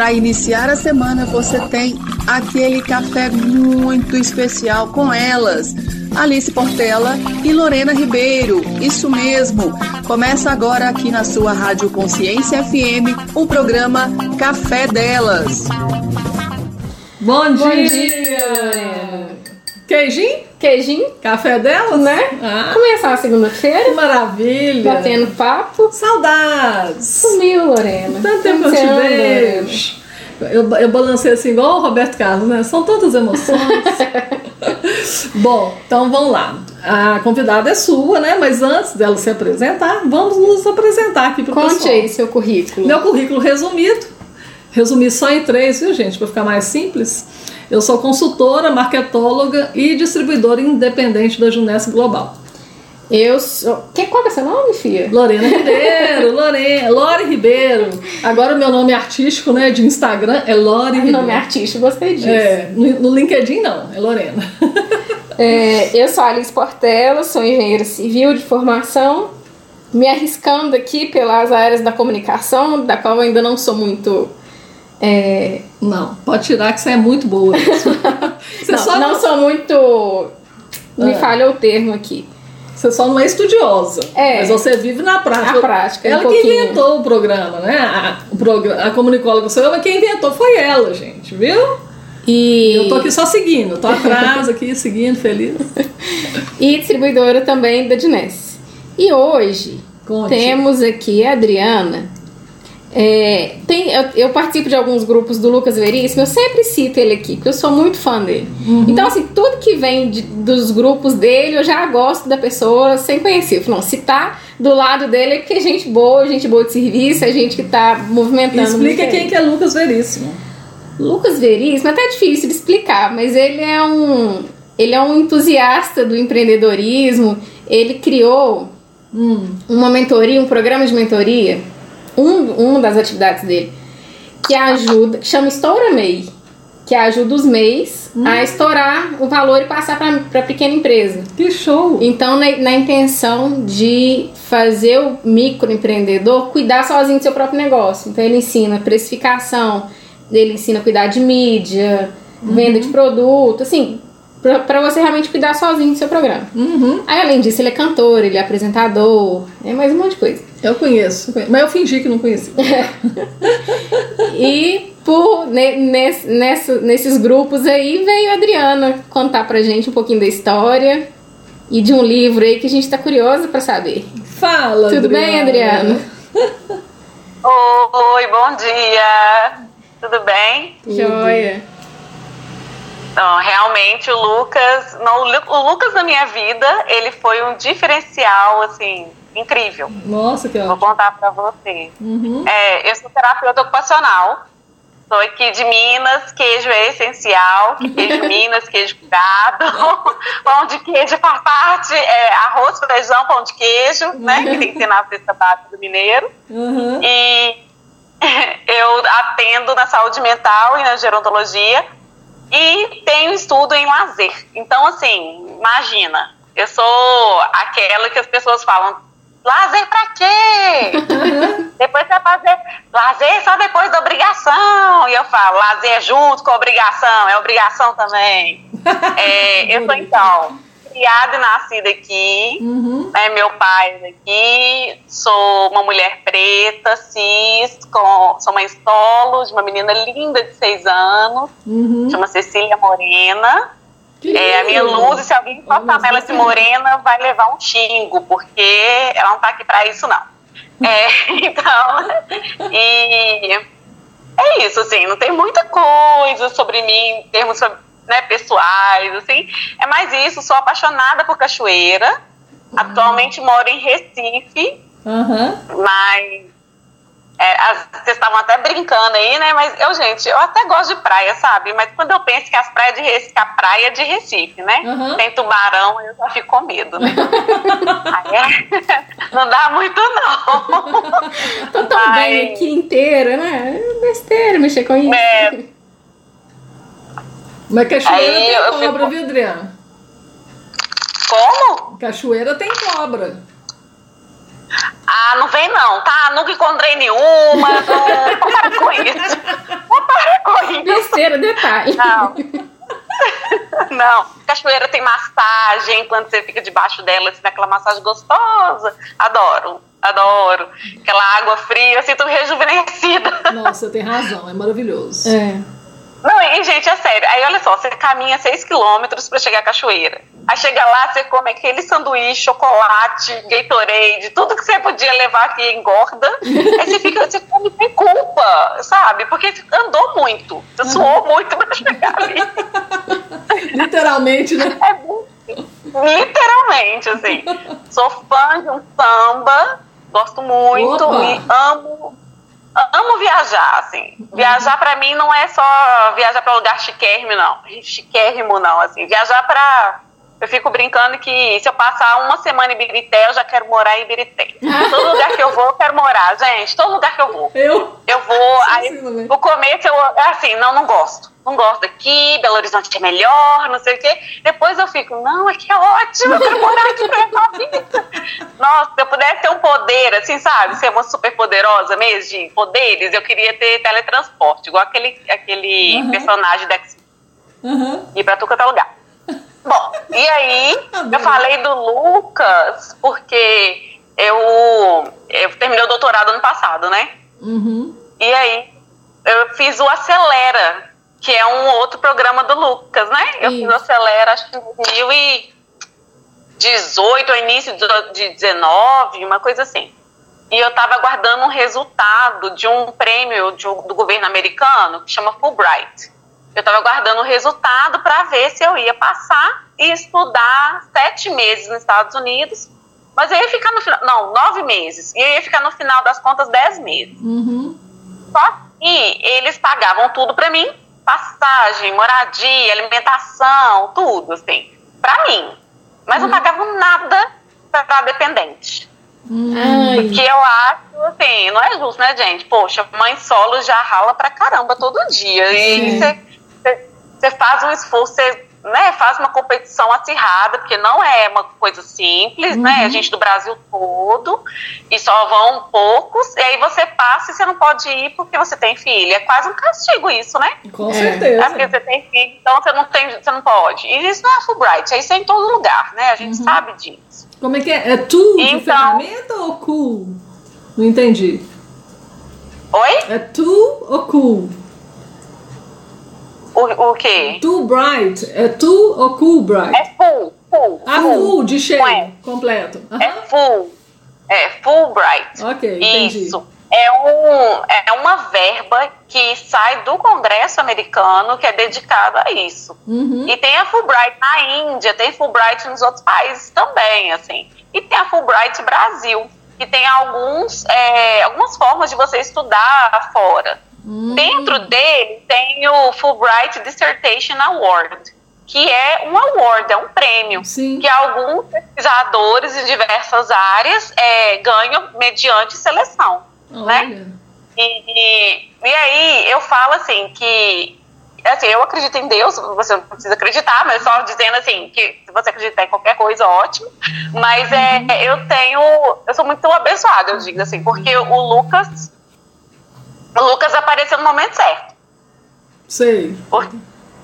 para iniciar a semana você tem aquele café muito especial com elas. Alice Portela e Lorena Ribeiro. Isso mesmo. Começa agora aqui na sua Rádio Consciência FM o programa Café Delas. Bom dia! Bom dia, Lorena. Queijinho? Queijinho, Café delas? né? Ah, Começar a segunda-feira, que maravilha! batendo papo. Saudades! Sumiu, Lorena. Tanto tempo que eu te vejo. Eu, eu balancei assim igual o Roberto Carlos, né? São tantas emoções. Bom, então vamos lá. A convidada é sua, né? Mas antes dela se apresentar, vamos nos apresentar aqui para o Conte pessoal. aí seu currículo. Meu currículo resumido, resumi só em três, viu gente, para ficar mais simples. Eu sou consultora, marketóloga e distribuidora independente da Junesc Global. Eu sou. Que, qual que é seu nome, filha? Lorena Ribeiro, Lorena, Lore Ribeiro. Agora o meu nome artístico, né, de Instagram é Lore Ribeiro. Nome artístico, gostei disso. É, no, no LinkedIn não, é Lorena. É, eu sou Alice Portela, sou engenheira civil de formação, me arriscando aqui pelas áreas da comunicação, da qual eu ainda não sou muito. é, Não, pode tirar que você é muito boa. não, só não sou muito. Me Ah. falha o termo aqui. Você só não é estudiosa, É. mas você vive na prática. Na prática, um Ela que pouquinho. inventou o programa, né? A, o programa, a comunicóloga sou eu, mas quem inventou foi ela, gente, viu? E, Eu tô aqui só seguindo, tô atrás aqui, seguindo, feliz. e distribuidora também da Dinés. E hoje Conte. temos aqui a Adriana. É, tem, eu, eu participo de alguns grupos do Lucas Veríssimo, eu sempre cito ele aqui, porque eu sou muito fã dele. Uhum. Então, assim, tudo que vem de- dos grupos dele, eu já gosto da pessoa sem conhecer. Não, se tá do lado dele é porque é gente boa, gente boa de serviço, é gente que tá movimentando. Explica quem que é Lucas Veríssimo. Lucas Veríssimo é até difícil de explicar, mas ele é um ele é um entusiasta do empreendedorismo. Ele criou Hum, uma mentoria, um programa de mentoria, um, uma das atividades dele, que ajuda, que chama Estoura MEI, que ajuda os MEIs a estourar o valor e passar para a pequena empresa. que show! Então, na, na intenção de fazer o microempreendedor cuidar sozinho do seu próprio negócio. Então, ele ensina precificação, ele ensina a cuidar de mídia, venda de produto, assim, para você realmente cuidar sozinho do seu programa. Uhum, Aí, além disso, ele é cantor, ele é apresentador, é mais um monte de coisa. Eu conheço, conheço, mas eu fingi que não conhecia. E por, ne- nes- nessa- nesses grupos aí veio a Adriana contar pra gente um pouquinho da história e de um livro aí que a gente tá curiosa pra saber. Fala, Tudo bem, Adriana? Oi, bom dia. Tudo bem? Joia. Então, realmente o Lucas, não, o Lucas na minha vida, ele foi um diferencial assim incrível. Nossa, que Vou ótimo. contar pra você. Uhum. É, eu sou terapeuta ocupacional. Sou aqui de Minas, queijo é essencial, queijo Minas, queijo cuidado, pão de queijo faz parte, é, arroz, feijão, pão de queijo, né, que tem que ter na cesta básica do mineiro. Uhum. E eu atendo na saúde mental e na gerontologia e tenho estudo em lazer. Então, assim, imagina, eu sou aquela que as pessoas falam, lazer pra quê? depois você vai fazer lazer só depois da obrigação. E eu falo, lazer junto com obrigação, é obrigação também. É, eu sou, então, criada e nascida aqui, Uhum. né, meu pai é daqui, sou uma mulher preta, cis, com, sou mãe solo de uma menina linda de seis anos, Uhum. chama Cecília Morena. É a minha luz, se alguém passar nela de morena, vai levar um xingo, porque ela não tá aqui pra isso, não. É, então, e é isso, assim, não tem muita coisa sobre mim em termos né, pessoais, assim. É mais isso, sou apaixonada por cachoeira. Atualmente moro em Recife, Aham. mas é, as- vocês estavam até brincando aí, né? Mas eu, gente, eu até gosto de praia, sabe? Mas quando eu penso que as praias de Recife, que a praia é de Recife, né? Aham. Tem tubarão, eu já fico com medo, né? Aí é- não dá muito, não. Tô tão bem Mas- aqui inteira, né? É Besteira mexer com isso. É. Mas cachoeira Aí tem cobra, fico- viu, Adriana? Como? Cachoeira tem cobra. Ah, não vem não, tá? Nunca encontrei nenhuma. Não, para com isso. para com isso. Besteira, detalhe. Não. Não, cachoeira tem massagem, quando você fica debaixo dela, assim, aquela massagem gostosa. Adoro, adoro. Aquela água fria, eu sinto rejuvenescida. Nossa, tem razão, é maravilhoso. É. Não, e gente, é sério. Aí olha só, você caminha 6 quilômetros pra chegar à cachoeira. Aí chega lá, você come aquele sanduíche, chocolate, Gatorade, tudo que você podia levar aqui engorda. Aí você fica, você come sem culpa, sabe? Porque andou muito, você suou muito pra chegar ali. Literalmente, né? É muito. Literalmente, assim. Sou fã de um samba, gosto muito e amo. Amo viajar, assim. Viajar pra mim não é só viajar pra lugar chiquérrimo, não. Chiquérrimo, não, assim. Viajar pra. Eu fico brincando que se eu passar uma semana em Ibirité, eu já quero morar em Ibirité. Todo lugar que eu vou, eu quero morar, gente. Todo lugar que eu vou. Eu? Eu vou. Aí, sim, no começo, eu, assim, não, não gosto. Não gosto daqui, Belo Horizonte é melhor, não sei o quê. Depois eu fico, não, aqui é ótimo, eu quero morar aqui pra minha vida. Nossa, se eu pudesse ter um poder, assim, sabe? Ser uma super poderosa mesmo, de poderes, eu queria ter teletransporte, igual aquele, aquele Uhum. personagem da X Aham. ir pra é lugar. Bom, e aí eu falei do Lucas porque eu, eu terminei o doutorado ano passado, né? Uhum. E aí eu fiz o Acelera, que é um outro programa do Lucas, né? Eu fiz o Isso. Acelera, acho que em 2018, ou início de de 19, uma coisa assim. E eu estava aguardando um resultado de um prêmio de do governo americano que chama Fulbright. Eu estava aguardando o resultado para ver se eu ia passar e estudar sete meses nos Estados Unidos. Mas eu ia ficar no final. Não, nove meses. E eu ia ficar no final das contas dez meses. Uhum. Só que eles pagavam tudo pra mim: passagem, moradia, alimentação, tudo, assim, pra mim. Mas não pagavam nada pra dependente. Ai, Que eu acho, assim, não é justo, né, gente? Poxa, mãe solo já rala pra caramba todo dia. E Sim. você faz um esforço, você né, faz uma competição acirrada, porque não é uma coisa simples, né? A gente do Brasil todo, e só vão poucos, e aí você passa e você não pode ir porque você tem filho. É quase um castigo isso, né? Com É. certeza. É porque você tem filho, então você não tem, você não pode. E isso não é Fulbright, isso é em todo lugar, né? A gente sabe disso. Como é que é? É tu de Então- ferramenta ou cool? Não entendi. Oi? É tu ou cool? O, o quê? Tu bright. É tu ou cool bright? É full, full. Ah, full, de cheio, Ué. completo. É full. É Fulbright. Ok, entendi. Isso. É, um, é uma verba que sai do Congresso americano que é dedicada a isso. Uhum. E tem a Fulbright na Índia, tem Fulbright nos outros países também, assim. E tem a Fulbright Brasil, que tem alguns, é, algumas formas de você estudar fora. Hum. Dentro dele tem o Fulbright Dissertation Award, que é um award, é um prêmio Sim. que alguns pesquisadores em diversas áreas é, ganham mediante seleção. né? E, e, e aí eu falo assim que assim, eu acredito em Deus, você não precisa acreditar, mas só dizendo assim, que se você acreditar em qualquer coisa, ótimo. Mas é, eu tenho. Eu sou muito abençoada, eu digo assim, porque o Lucas. Apareceu no momento certo. Sei. Por-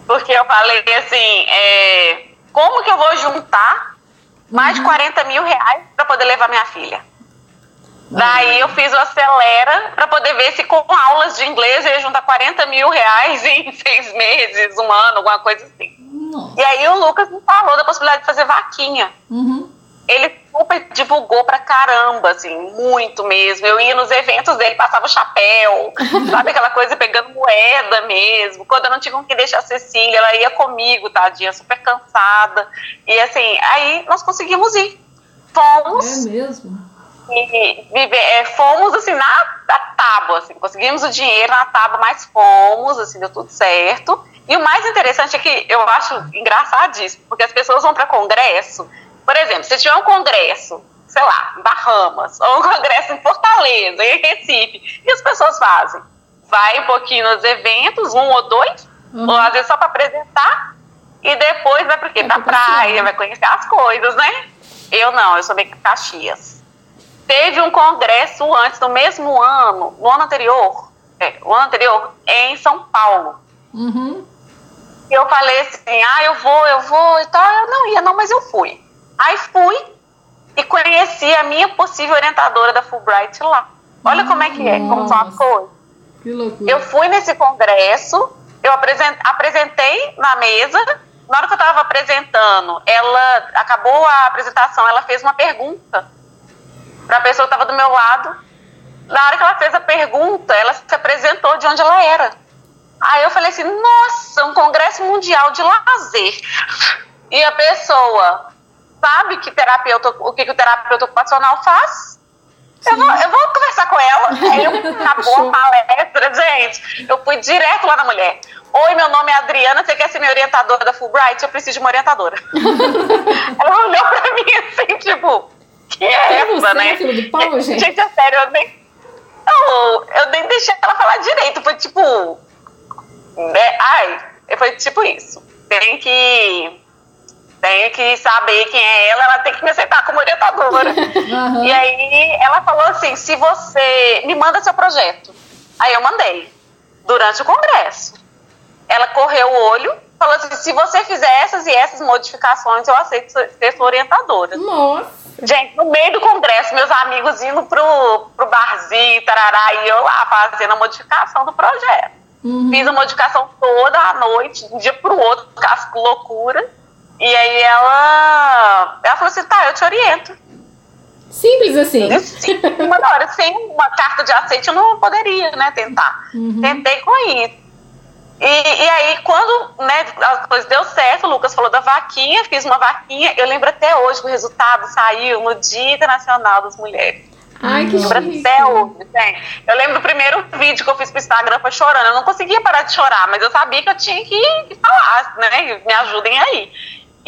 Porque eu falei assim, é, como que eu vou juntar mais de 40 mil reais para poder levar minha filha? Daí eu fiz o Acelera para poder ver se com aulas de inglês eu ia juntar 40 mil reais em seis meses, um ano, alguma coisa assim. Nossa. E aí o Lucas me falou da possibilidade de fazer vaquinha. Uhum. Ele super divulgou pra caramba, assim, muito mesmo. Eu ia nos eventos dele, passava o chapéu, sabe aquela coisa pegando moeda mesmo. Quando eu não tinha que deixar a Cecília, ela ia comigo, tadinha, super cansada. E assim, aí nós conseguimos ir. Fomos É mesmo? e viver, é, fomos assim na, na tábua, assim, conseguimos o dinheiro na tábua, mas fomos, assim, deu tudo certo. E o mais interessante é que eu acho engraçadíssimo, porque as pessoas vão para congresso, por exemplo, se tiver um congresso, sei lá, em Bahamas, ou um congresso em Fortaleza, em Recife, e as pessoas fazem? Vai um pouquinho nos eventos, um ou dois, Uhum. ou às vezes só para apresentar, e depois vai para quê? Pra pra passear. praia, vai conhecer as coisas, né? Eu não, eu sou meio Caxias. Teve um congresso antes, no mesmo ano, no ano anterior, é, o ano anterior, em São Paulo. Uhum. E eu falei assim, ah, eu vou, eu vou e tal. Eu não ia, não, mas eu fui. Aí fui e conheci a minha possível orientadora da Fulbright lá. Olha como é que é, como são as coisas. Que loucura. Eu fui nesse congresso, eu apresen- apresentei na mesa. Na hora que eu estava apresentando, ela acabou a apresentação, ela fez uma pergunta para a pessoa que estava do meu lado. Na hora que ela fez a pergunta, ela se apresentou de onde ela era. Aí eu falei assim: Nossa, um congresso mundial de lazer. E a pessoa sabe que terapeuta, o que, que o terapeuta ocupacional faz? Eu vou, eu vou conversar com ela. Aí eu acabou a palestra, gente. Eu fui direto lá na mulher. Oi, meu nome é Adriana, você quer ser minha orientadora da Fulbright? Eu preciso de uma orientadora. ela olhou pra mim assim, tipo, que é essa, né? pau, gente? Gente, é sério, eu nem. Não, eu nem deixei ela falar direito. Foi tipo. né, Ai, foi tipo isso. Tem que. Tenho que saber quem é ela, ela tem que me aceitar como orientadora. Aham. E aí ela falou assim: se você me manda seu projeto. Aí eu mandei, durante o congresso. Ela correu o olho, falou assim: se você fizer essas e essas modificações, eu aceito ser sua orientadora. Nossa. Gente, no meio do congresso, meus amigos indo pro, pro barzinho, tarará, e eu lá fazendo a modificação do projeto. Uhum. Fiz a modificação toda à noite, de um dia pro outro, com as loucura. E aí ela, ela falou assim, tá, eu te oriento. Simples assim. Sim, uma hora, sem uma carta de aceite, eu não poderia, né, tentar. Uhum. Tentei com isso. E, e aí, quando né, as coisas deu certo, o Lucas falou da vaquinha, fiz uma vaquinha. Eu lembro até hoje que o resultado saiu no Dia Internacional das Mulheres. Ai, que Lembro chique. até hoje, gente. Eu lembro do primeiro vídeo que eu fiz pro Instagram foi chorando. Eu não conseguia parar de chorar, mas eu sabia que eu tinha que falar, né? Me ajudem aí.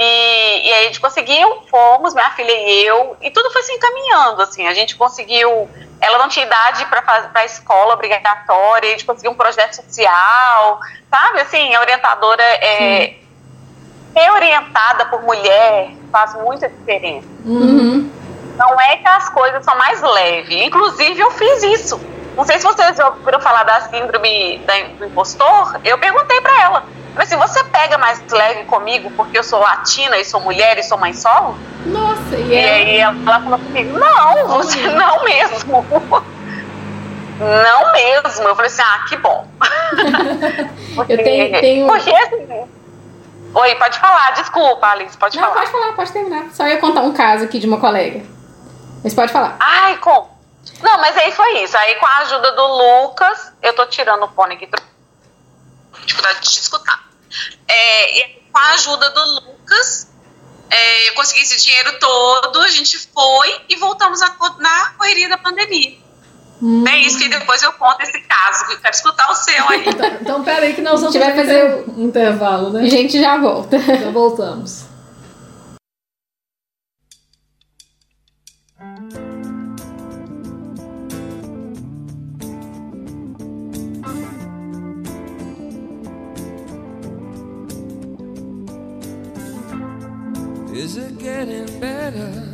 E, e aí a gente conseguiu, fomos, minha filha e eu, e tudo foi se encaminhando, assim. A gente conseguiu. Ela não tinha idade para a escola obrigatória, a gente conseguiu um projeto social, sabe? Assim, a orientadora é. Ser orientada por mulher faz muita diferença Uhum. não é que as coisas são mais leves. Inclusive, eu fiz isso. Não sei se vocês ouviram falar da síndrome do impostor. Eu perguntei pra ela. Falei assim, você pega mais leve comigo porque eu sou latina e sou mulher e sou mãe solo? Nossa, e E ela... aí ela, falou comigo, não, você não mesmo. Não mesmo. Eu falei assim, ah, que bom. Porque- Eu tenho- tenho- Porque assim... Oi, pode falar, desculpa, Alice, pode Não, falar. pode falar, pode terminar. Só ia contar um caso aqui de uma colega. Mas pode falar. Ai, com. Não, mas aí foi isso. Aí com a ajuda do Lucas, eu tô tirando o fone aqui. Dificuldade de te escutar. É, e com a ajuda do Lucas, é, eu consegui esse dinheiro todo, a gente foi e voltamos a na correria da pandemia. Hum. É isso que depois eu conto esse caso, que eu quero escutar o seu aí. Então, peraí que nós vamos A gente vai fazer um intervalo, A né? gente já volta. Já voltamos. Better?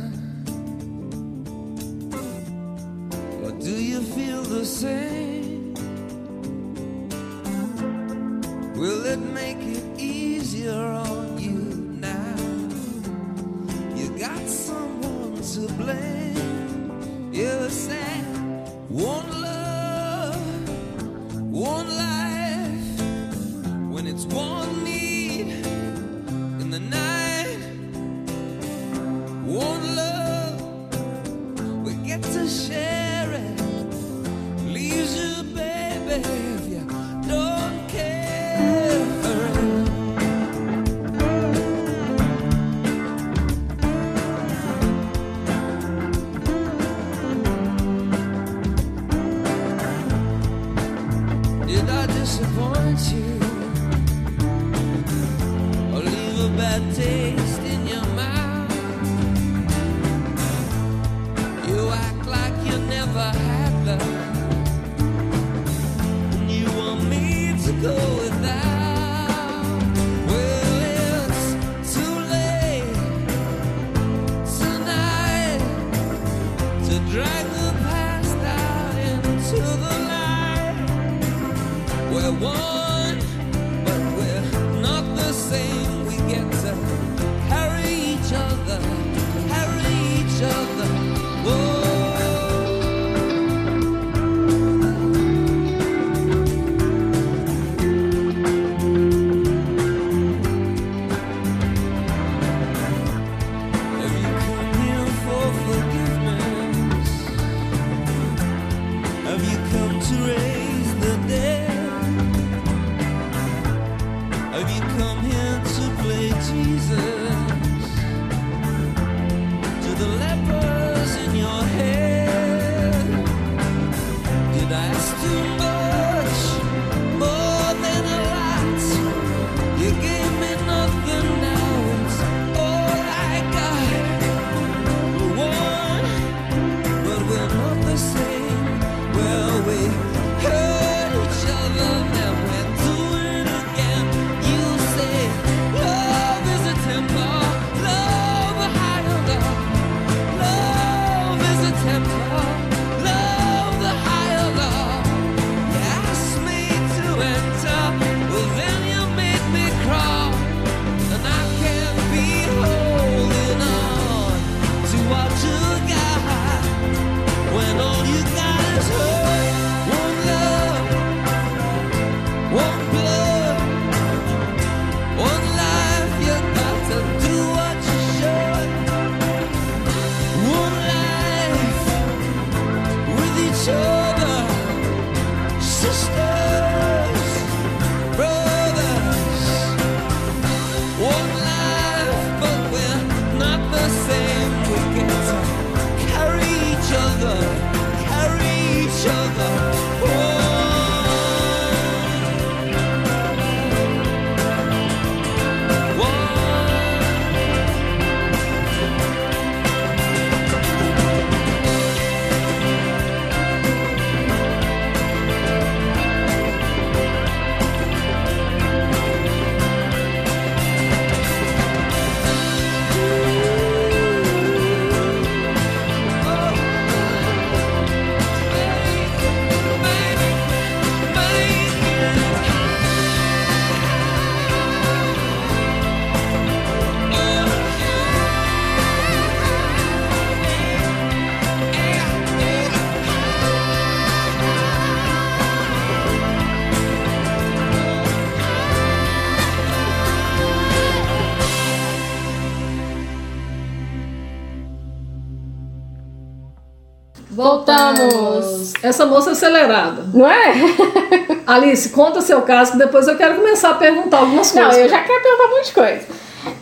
Voltamos. Essa moça é acelerada. Não é? Alice, conta seu caso, que depois eu quero começar a perguntar algumas Não, coisas. eu já quero perguntar um monte de coisa.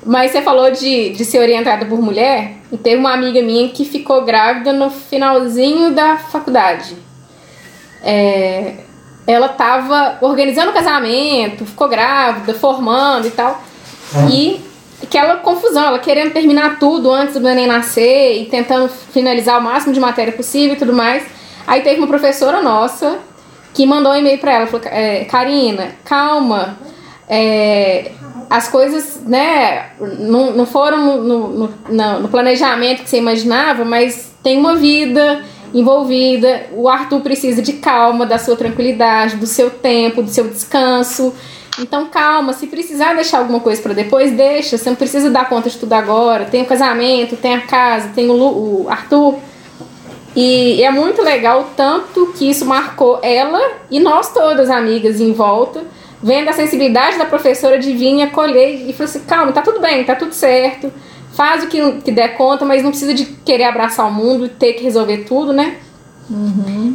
Mas você falou de, de ser orientada por mulher, e teve uma amiga minha que ficou grávida no finalzinho da faculdade. É, ela tava organizando o casamento, ficou grávida, formando e tal. E aquela confusão, ela querendo terminar tudo antes do neném nascer e tentando finalizar o máximo de matéria possível e tudo mais. Aí teve uma professora nossa que mandou um e-mail pra ela, falou, é, Karina, calma, é, as coisas, né, não, não foram no, no, no- no planejamento que você imaginava, mas tem uma vida envolvida, o Arthur precisa de calma, da sua tranquilidade, do seu tempo, do seu descanso. Então calma, se precisar deixar alguma coisa pra depois, deixa. Você não precisa dar conta de tudo agora. Tem o casamento, tem a casa, tem o, Lu- o Arthur. E é muito legal o tanto que isso marcou ela e nós todas, amigas, em volta, vendo a sensibilidade da professora de vir acolher e falou assim: calma, tá tudo bem, tá tudo certo, faz o que, que der conta, mas não precisa de querer abraçar o mundo e ter que resolver tudo, né?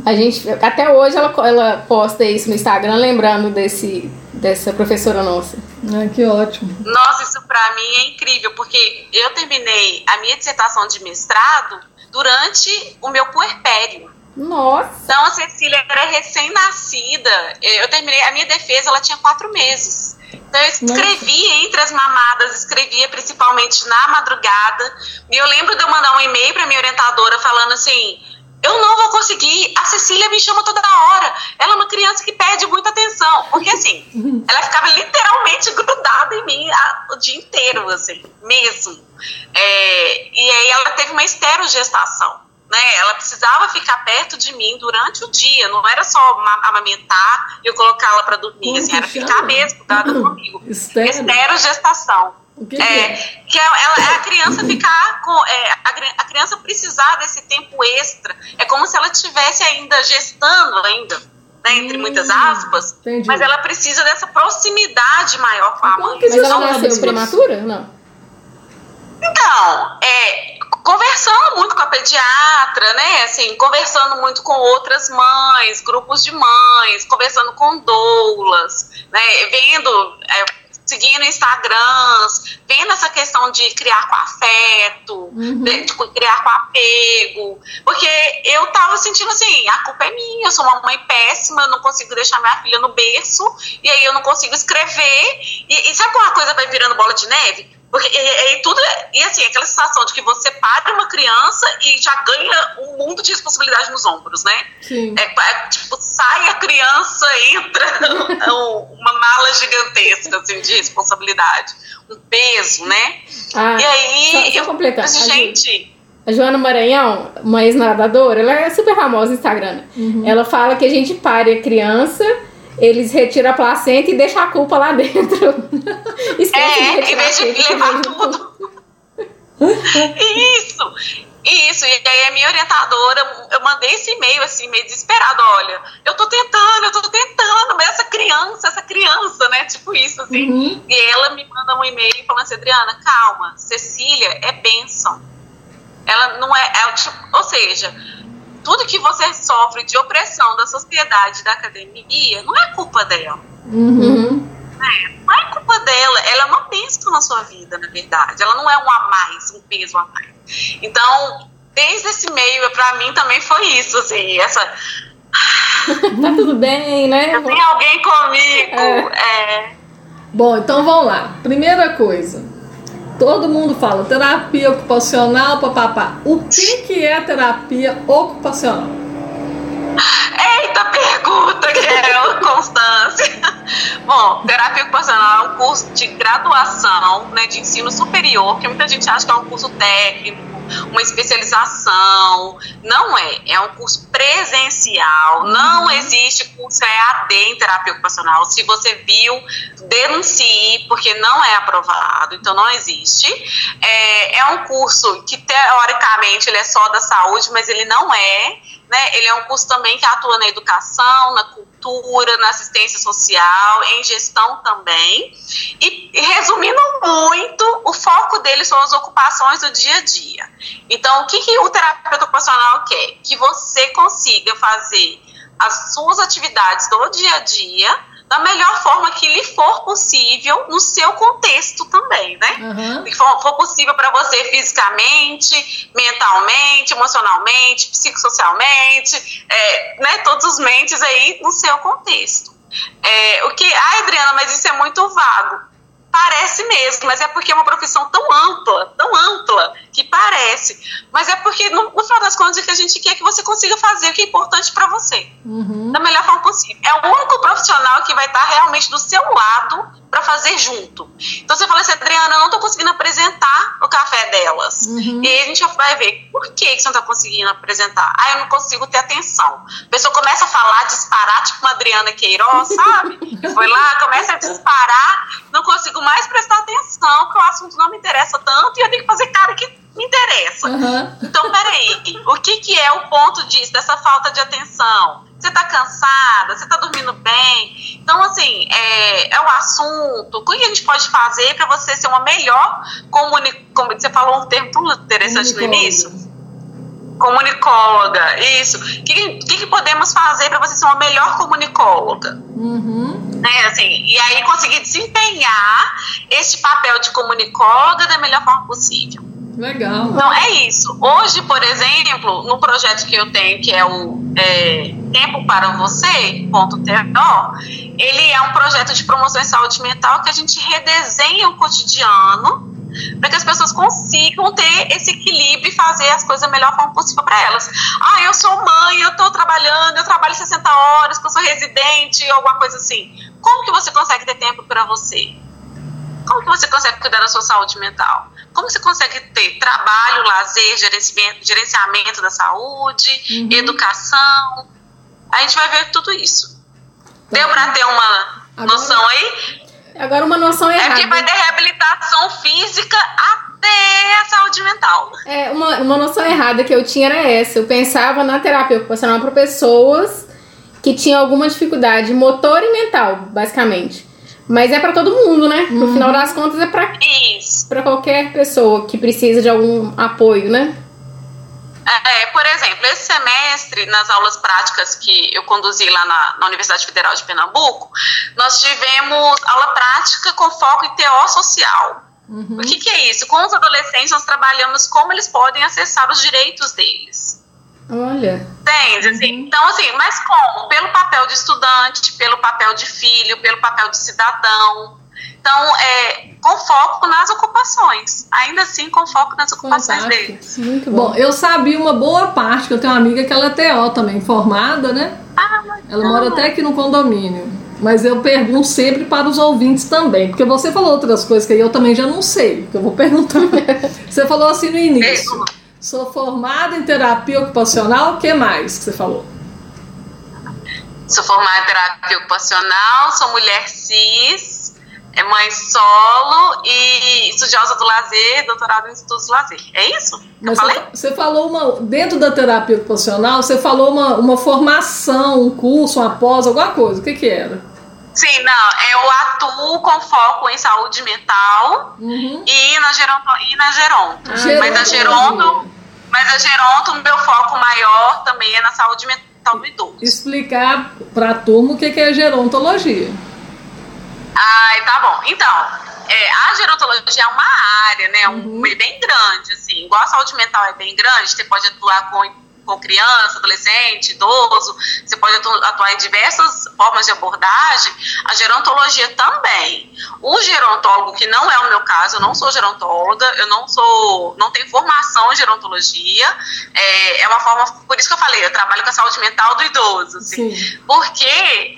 A gente, até hoje ela, ela posta isso no Instagram, lembrando desse, dessa professora nossa. Ah, que ótimo. Nossa, isso pra mim é incrível, porque eu terminei a minha dissertação de mestrado durante o meu puerpério. Nossa! Então a Cecília era recém-nascida. Eu terminei a minha defesa, ela tinha quatro meses. Então eu escrevia entre as mamadas, escrevia principalmente na madrugada. E eu lembro de eu mandar um e-mail para minha orientadora falando assim: eu não vou conseguir, a Cecília me chama toda hora. Ela é uma criança que pede muita atenção. Porque assim, ela ficava literalmente grudada em mim a- o dia inteiro, assim, mesmo. É, e aí ela teve uma esterogestação. né? Ela precisava ficar perto de mim durante o dia, não era só ma- amamentar e eu colocá-la para dormir, assim, era chama? ficar mesmo, dada comigo. Estéreo? Esterogestação. O que, que É, é? que é, ela, é a criança ficar com. é, a, a criança precisar desse tempo extra. É como se ela estivesse ainda gestando ainda, né, entre Hum, muitas aspas. entendi. Mas ela precisa dessa proximidade maior com a mãe. que Mas ela Não, nasceu prematura? Não. Então, é, conversando muito com a pediatra, né? Assim, conversando muito com outras mães, grupos de mães, conversando com doulas, né? Vendo, é, seguindo Instagrams, vendo essa questão de criar com afeto, Uhum. de, de criar com apego, porque eu tava sentindo assim, a culpa é minha, eu sou uma mãe péssima, eu não consigo deixar minha filha no berço, e aí eu não consigo escrever, e, e sabe quando a coisa vai virando bola de neve? Porque e, e- e tudo, e assim, aquela sensação de que você para uma criança e já ganha um mundo de responsabilidade nos ombros, né? Sim. É, é, tipo, sai a criança, entra um- uma mala gigantesca assim, de responsabilidade, um peso, né? Ah, e aí, só- só eu, completar, a gente, A Joana Maranhão, uma ex-nadadora, ela é super famosa no Instagram. Ela fala que a gente pare a criança, eles retiram a placenta e deixam a culpa lá dentro. Esquece é, em retirar vez de levar em vez de- tudo. Isso, isso. E aí a minha orientadora, eu mandei esse e-mail assim, meio desesperado, olha, eu tô tentando, eu tô tentando, mas essa criança, essa criança, né? Tipo isso, assim. Uhum. E ela me manda um e-mail falando assim, Adriana, calma, Cecília é bênção. Ela não é, é tipo, ou seja, tudo que você sofre de opressão da sociedade, da academia, não é culpa dela. Uhum. Não é culpa dela, ela é uma bênção na sua vida, na verdade. Ela não é um a mais, um peso a mais. Então, desde esse meio, pra mim também foi isso, assim, essa. Tá tudo bem, né? Tem alguém comigo. É. Bom, então vamos lá. Primeira coisa. Todo mundo fala terapia ocupacional, papapá. O que, que é terapia ocupacional? Eita pergunta, que é Constância. Bom, terapia ocupacional é um curso de graduação, né, de ensino superior, que muita gente acha que é um curso técnico, uma especialização. Não é, é um curso presencial. Não existe curso EAD em terapia ocupacional. Se você viu, denuncie, porque não é aprovado, então não existe. É, é um curso que teoricamente ele é só da saúde, mas ele não é né? Ele é um curso também que atua na educação, na cultura, na assistência social, em gestão também. E, e, resumindo muito, o foco dele são as ocupações do dia a dia. Então, o que, que o terapeuta ocupacional quer? Que você consiga fazer as suas atividades do dia a dia da melhor forma que lhe for possível no seu contexto também, né? Uhum. Que for, for possível para você fisicamente, mentalmente, emocionalmente, psicossocialmente, é, né? Todos os mentes aí no seu contexto. É, o que, ah, Adriana, mas isso é muito vago. Parece mesmo, mas é porque é uma profissão tão ampla, tão ampla, que parece. Mas é porque, no, no final das contas, o que a gente quer é que você consiga fazer o que é importante para você, Uhum. da melhor forma possível. É o único profissional que vai estar realmente do seu lado para fazer junto. Então você fala assim, Adriana, eu não estou conseguindo apresentar o café delas. Uhum. E aí a gente vai ver por que, que você não está conseguindo apresentar. Ah, eu não consigo ter atenção. A pessoa começa a falar, disparar, tipo uma Adriana Queiroz, sabe? Que foi lá, começa a disparar, não consigo mais prestar atenção, porque o assunto não me interessa tanto e eu tenho que fazer cara que me interessa. Uhum. Então, peraí, o que, que é o ponto disso, dessa falta de atenção? Você tá cansada? Você tá dormindo bem? Então, assim, é, é o assunto. O que a gente pode fazer para você ser uma melhor comunicadora? Você falou um termo tão interessante no início. Comunicóloga, isso. O que, que, que podemos fazer para você ser uma melhor comunicóloga? Uhum. né, assim, e aí conseguir desempenhar este papel de comunicóloga da melhor forma possível. Legal. Então é isso. Hoje, por exemplo, no projeto que eu tenho, que é o é, Tempo para Você, ele é um projeto de promoção em saúde mental que a gente redesenha o cotidiano para que as pessoas consigam ter esse equilíbrio e fazer as coisas da melhor forma possível para elas. Ah, eu sou mãe, eu estou trabalhando, eu trabalho 60 horas, eu sou residente, alguma coisa assim. Como que você consegue ter tempo para você? Como que você consegue cuidar da sua saúde mental? Como você consegue ter trabalho, lazer, gerenciamento, gerenciamento da saúde, Uhum. educação? A gente vai ver tudo isso. Deu para ter uma Agora- noção aí? Agora uma noção É porque vai errada. ter reabilitação física até a saúde mental. É, uma, uma noção errada que eu tinha era essa. Eu pensava na terapia ocupacional para pessoas que tinham alguma dificuldade motor e mental, basicamente. Mas é para todo mundo, né? No final das contas é para Isso. para qualquer pessoa que precisa de algum apoio, né? É, por exemplo, esse semestre, nas aulas práticas que eu conduzi lá na, na Universidade Federal de Pernambuco, nós tivemos aula prática com foco em TO social. Uhum. O que, que é isso? Com os adolescentes, nós trabalhamos como eles podem acessar os direitos deles. Olha. Entende? Assim, Então, assim, mas como? Pelo papel de estudante, pelo papel de filho, pelo papel de cidadão. Então, é, com foco nas ocupações. Ainda assim, com foco nas ocupações Fantástico. deles. Muito bom. Bom, eu sabia uma boa parte, que eu tenho uma amiga que ela é TO também, formada, né? Ela mora até aqui no condomínio. Mas eu pergunto sempre para os ouvintes também, porque você falou outras coisas que eu também já não sei, que eu vou perguntar. Você falou assim no início. Sou formada em terapia ocupacional, o que mais que você falou? Sou formada em terapia ocupacional, sou mulher cis, é mãe solo e estudiosa do lazer, doutorado em estudos do lazer. É isso? Mas falei? você, você falou uma. Dentro da terapia ocupacional, você falou uma, uma formação, um curso, uma pós, alguma coisa. O que, que era? Sim, não, eu atuo com foco em saúde mental Uhum. e na geronto, e na geronto. Ah, mas a geronto, mas a geronto, o meu foco maior também é na saúde mental do idoso. Explicar para a turma o que, é gerontologia. Ai, tá bom. Então, é, a gerontologia é uma área, né? Um, bem grande, assim. Igual a saúde mental é bem grande, você pode atuar com, com criança, adolescente, idoso, você pode atu- atuar em diversas formas de abordagem. A gerontologia também. O gerontólogo, que não é o meu caso, eu não sou gerontóloga, eu não sou, não tenho formação em gerontologia, é, é uma forma, por isso que eu falei, eu trabalho com a saúde mental do idoso, assim. Sim. Porque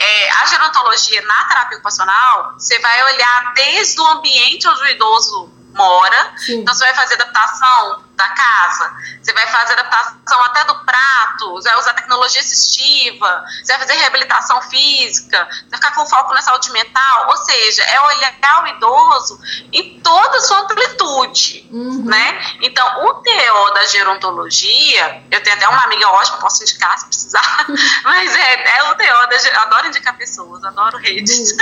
é, a gerontologia na terapia ocupacional, você vai olhar desde o ambiente onde o idoso mora. Sim. Então, você vai fazer adaptação da casa, você vai fazer adaptação até do prato, você vai usar tecnologia assistiva, você vai fazer reabilitação física, você vai ficar com foco na saúde mental. Ou seja, é olhar o idoso em toda a sua amplitude Uhum. né? Então, o TO da gerontologia, eu tenho até uma amiga ótima, posso indicar se precisar, mas é, é o TO da adoro indicar pessoas, adoro redes.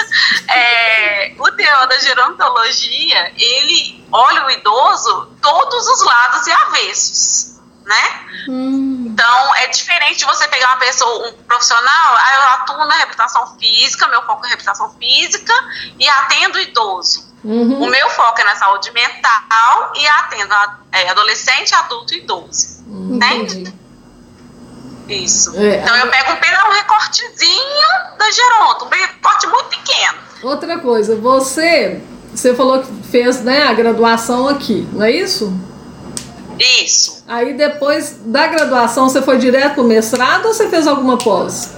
É, o TO da gerontologia, ele olha o idoso todos os lados e avessos, né? Hum, Então, é diferente de você pegar uma pessoa, um profissional, ah, eu atuo na reabilitação física, meu foco é reabilitação física e atendo idoso. Uhum. O meu foco é na saúde mental e atendo a, é, adolescente, adulto e idoso. entendi. Isso. É, então eu pego um, um recortezinho da geronto, um recorte muito pequeno. Outra coisa, você, você falou que fez né, a graduação aqui, não é isso? Isso. Aí depois da graduação você foi direto pro mestrado ou você fez alguma pós?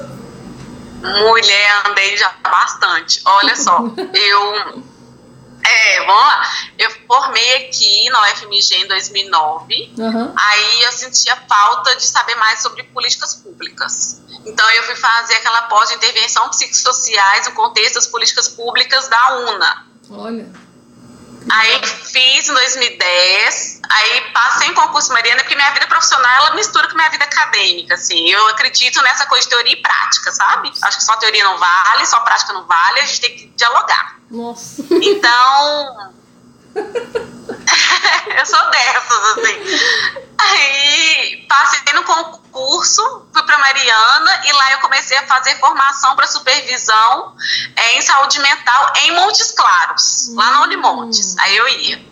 Mulher, andei já bastante. Olha só, eu. É, vamos lá. Eu formei aqui na UFMG em 2009. Aham. Aí eu sentia falta de saber mais sobre políticas públicas. Então eu fui fazer aquela pós de intervenção psicossociais no contexto das políticas públicas da UNA. Olha. Aí fiz em 2010, aí passei em concurso Mariana, porque minha vida profissional ela mistura com minha vida acadêmica, assim. Eu acredito nessa coisa de teoria e prática, sabe? Acho que só teoria não vale, só prática não vale, a gente tem que dialogar. Nossa. Então. eu sou dessas, assim. Aí passei no concurso, fui para Mariana e lá eu comecei a fazer formação para supervisão eh, em saúde mental em Montes Claros, lá na Unimontes. Aí eu ia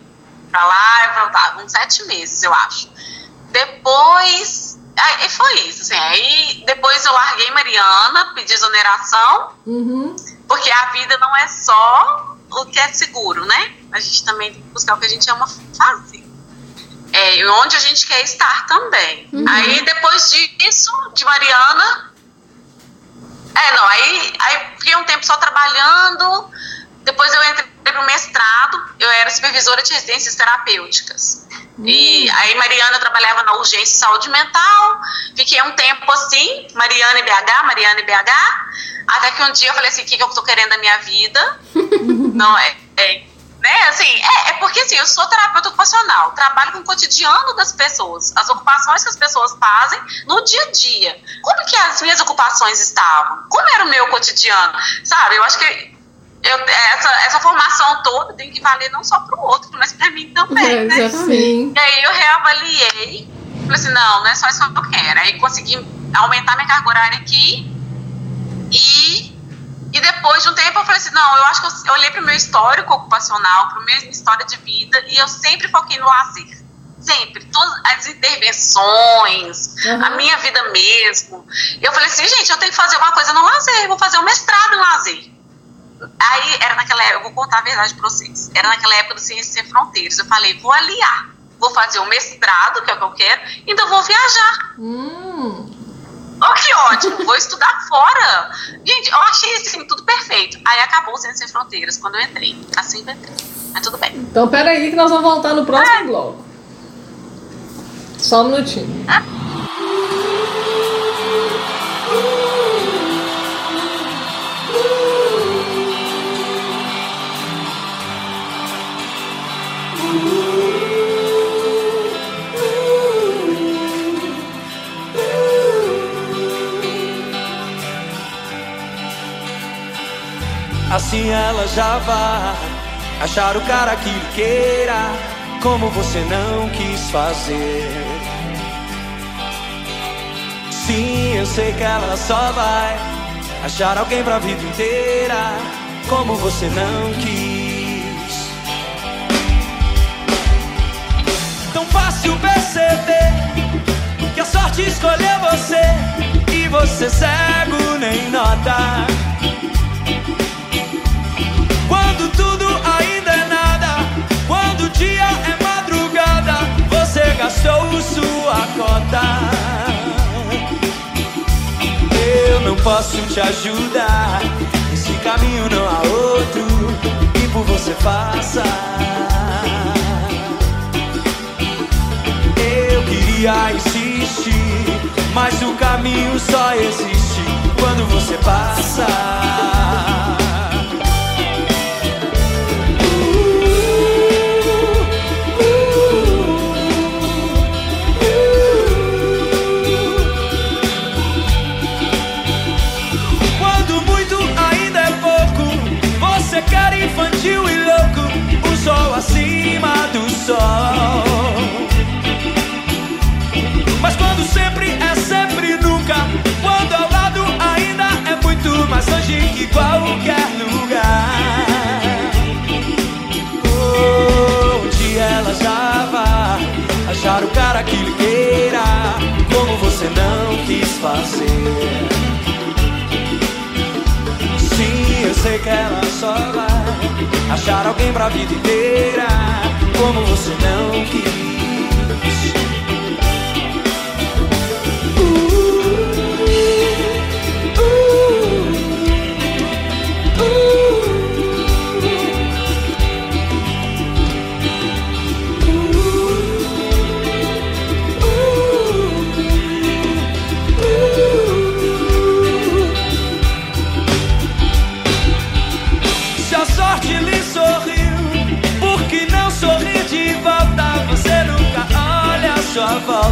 para lá e voltava, uns sete meses, eu acho. Depois. Aí foi isso, assim. Aí depois eu larguei Mariana, pedi exoneração Uhum. porque a vida não é só o que é seguro, né? A gente também tem que buscar o que a gente ama fazer. É, onde a gente quer estar também. Aí depois disso, de Mariana. É, não, aí, aí fiquei um tempo só trabalhando. Depois eu entrei pro mestrado. eu era supervisora de residências terapêuticas. E aí Mariana trabalhava na urgência de saúde mental, fiquei um tempo assim, Mariana e BH, Mariana e BH, até que um dia eu falei assim, o que, que eu tô querendo da minha vida? Não, é, é, né, assim, é, é porque assim, eu sou terapeuta ocupacional, trabalho com o cotidiano das pessoas, as ocupações que as pessoas fazem no dia a dia. Como que as minhas ocupações estavam? Como era o meu cotidiano? Sabe, eu acho que eu, essa, essa formação toda tem que valer não só para o outro, mas para mim também, É, né? exatamente. E aí eu reavaliei, falei assim, não, não é só isso que eu quero. Aí consegui aumentar minha carga horária aqui e, e depois de um tempo eu falei assim, não, eu acho que eu, eu olhei para o meu histórico ocupacional, para a minha história de vida e eu sempre foquei no lazer. Sempre, todas as intervenções, Uhum. a minha vida mesmo. Eu falei assim, gente, eu tenho que fazer uma coisa no lazer, vou fazer um mestrado em lazer. Aí era naquela época, eu vou contar a verdade pra vocês. Era naquela época do Ciência Sem Fronteiras. Eu falei, vou aliar. Vou fazer um mestrado, que é o que eu quero, e ainda vou viajar. Hum, Oh, que ótimo, vou estudar fora. Gente, eu achei assim, tudo perfeito. Aí acabou o Sem Fronteiras quando eu entrei. Assim que eu entrei. Mas tudo bem. então peraí que nós vamos voltar no próximo bloco. Só um minutinho. Assim ela já vai achar o cara que lhe queira, como você não quis fazer. Sim, eu sei que ela só vai achar alguém pra vida inteira, como você não quis. Tão fácil perceber que a sorte escolheu você e você cego nem nota. Eu não posso te ajudar, esse caminho não há outro, e por você faça. Eu queria insistir, mas o caminho só existe quando você passa. Achar o cara que lhe queira, como você não quis fazer. Sim, eu sei que ela só vai achar alguém pra vida inteira, como você não quis.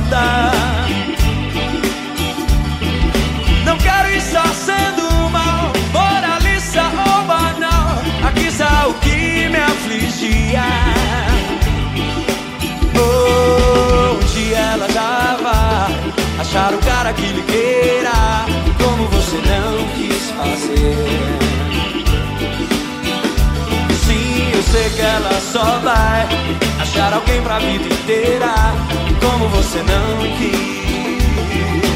Volta. Não quero estar sendo mal, moralista ou banal. Aqui está o que me afligia. Dia ela já achar o cara que lhe queira, como você não quis fazer. Sim, eu sei que ela só vai achar alguém pra vida inteira, como você não quis.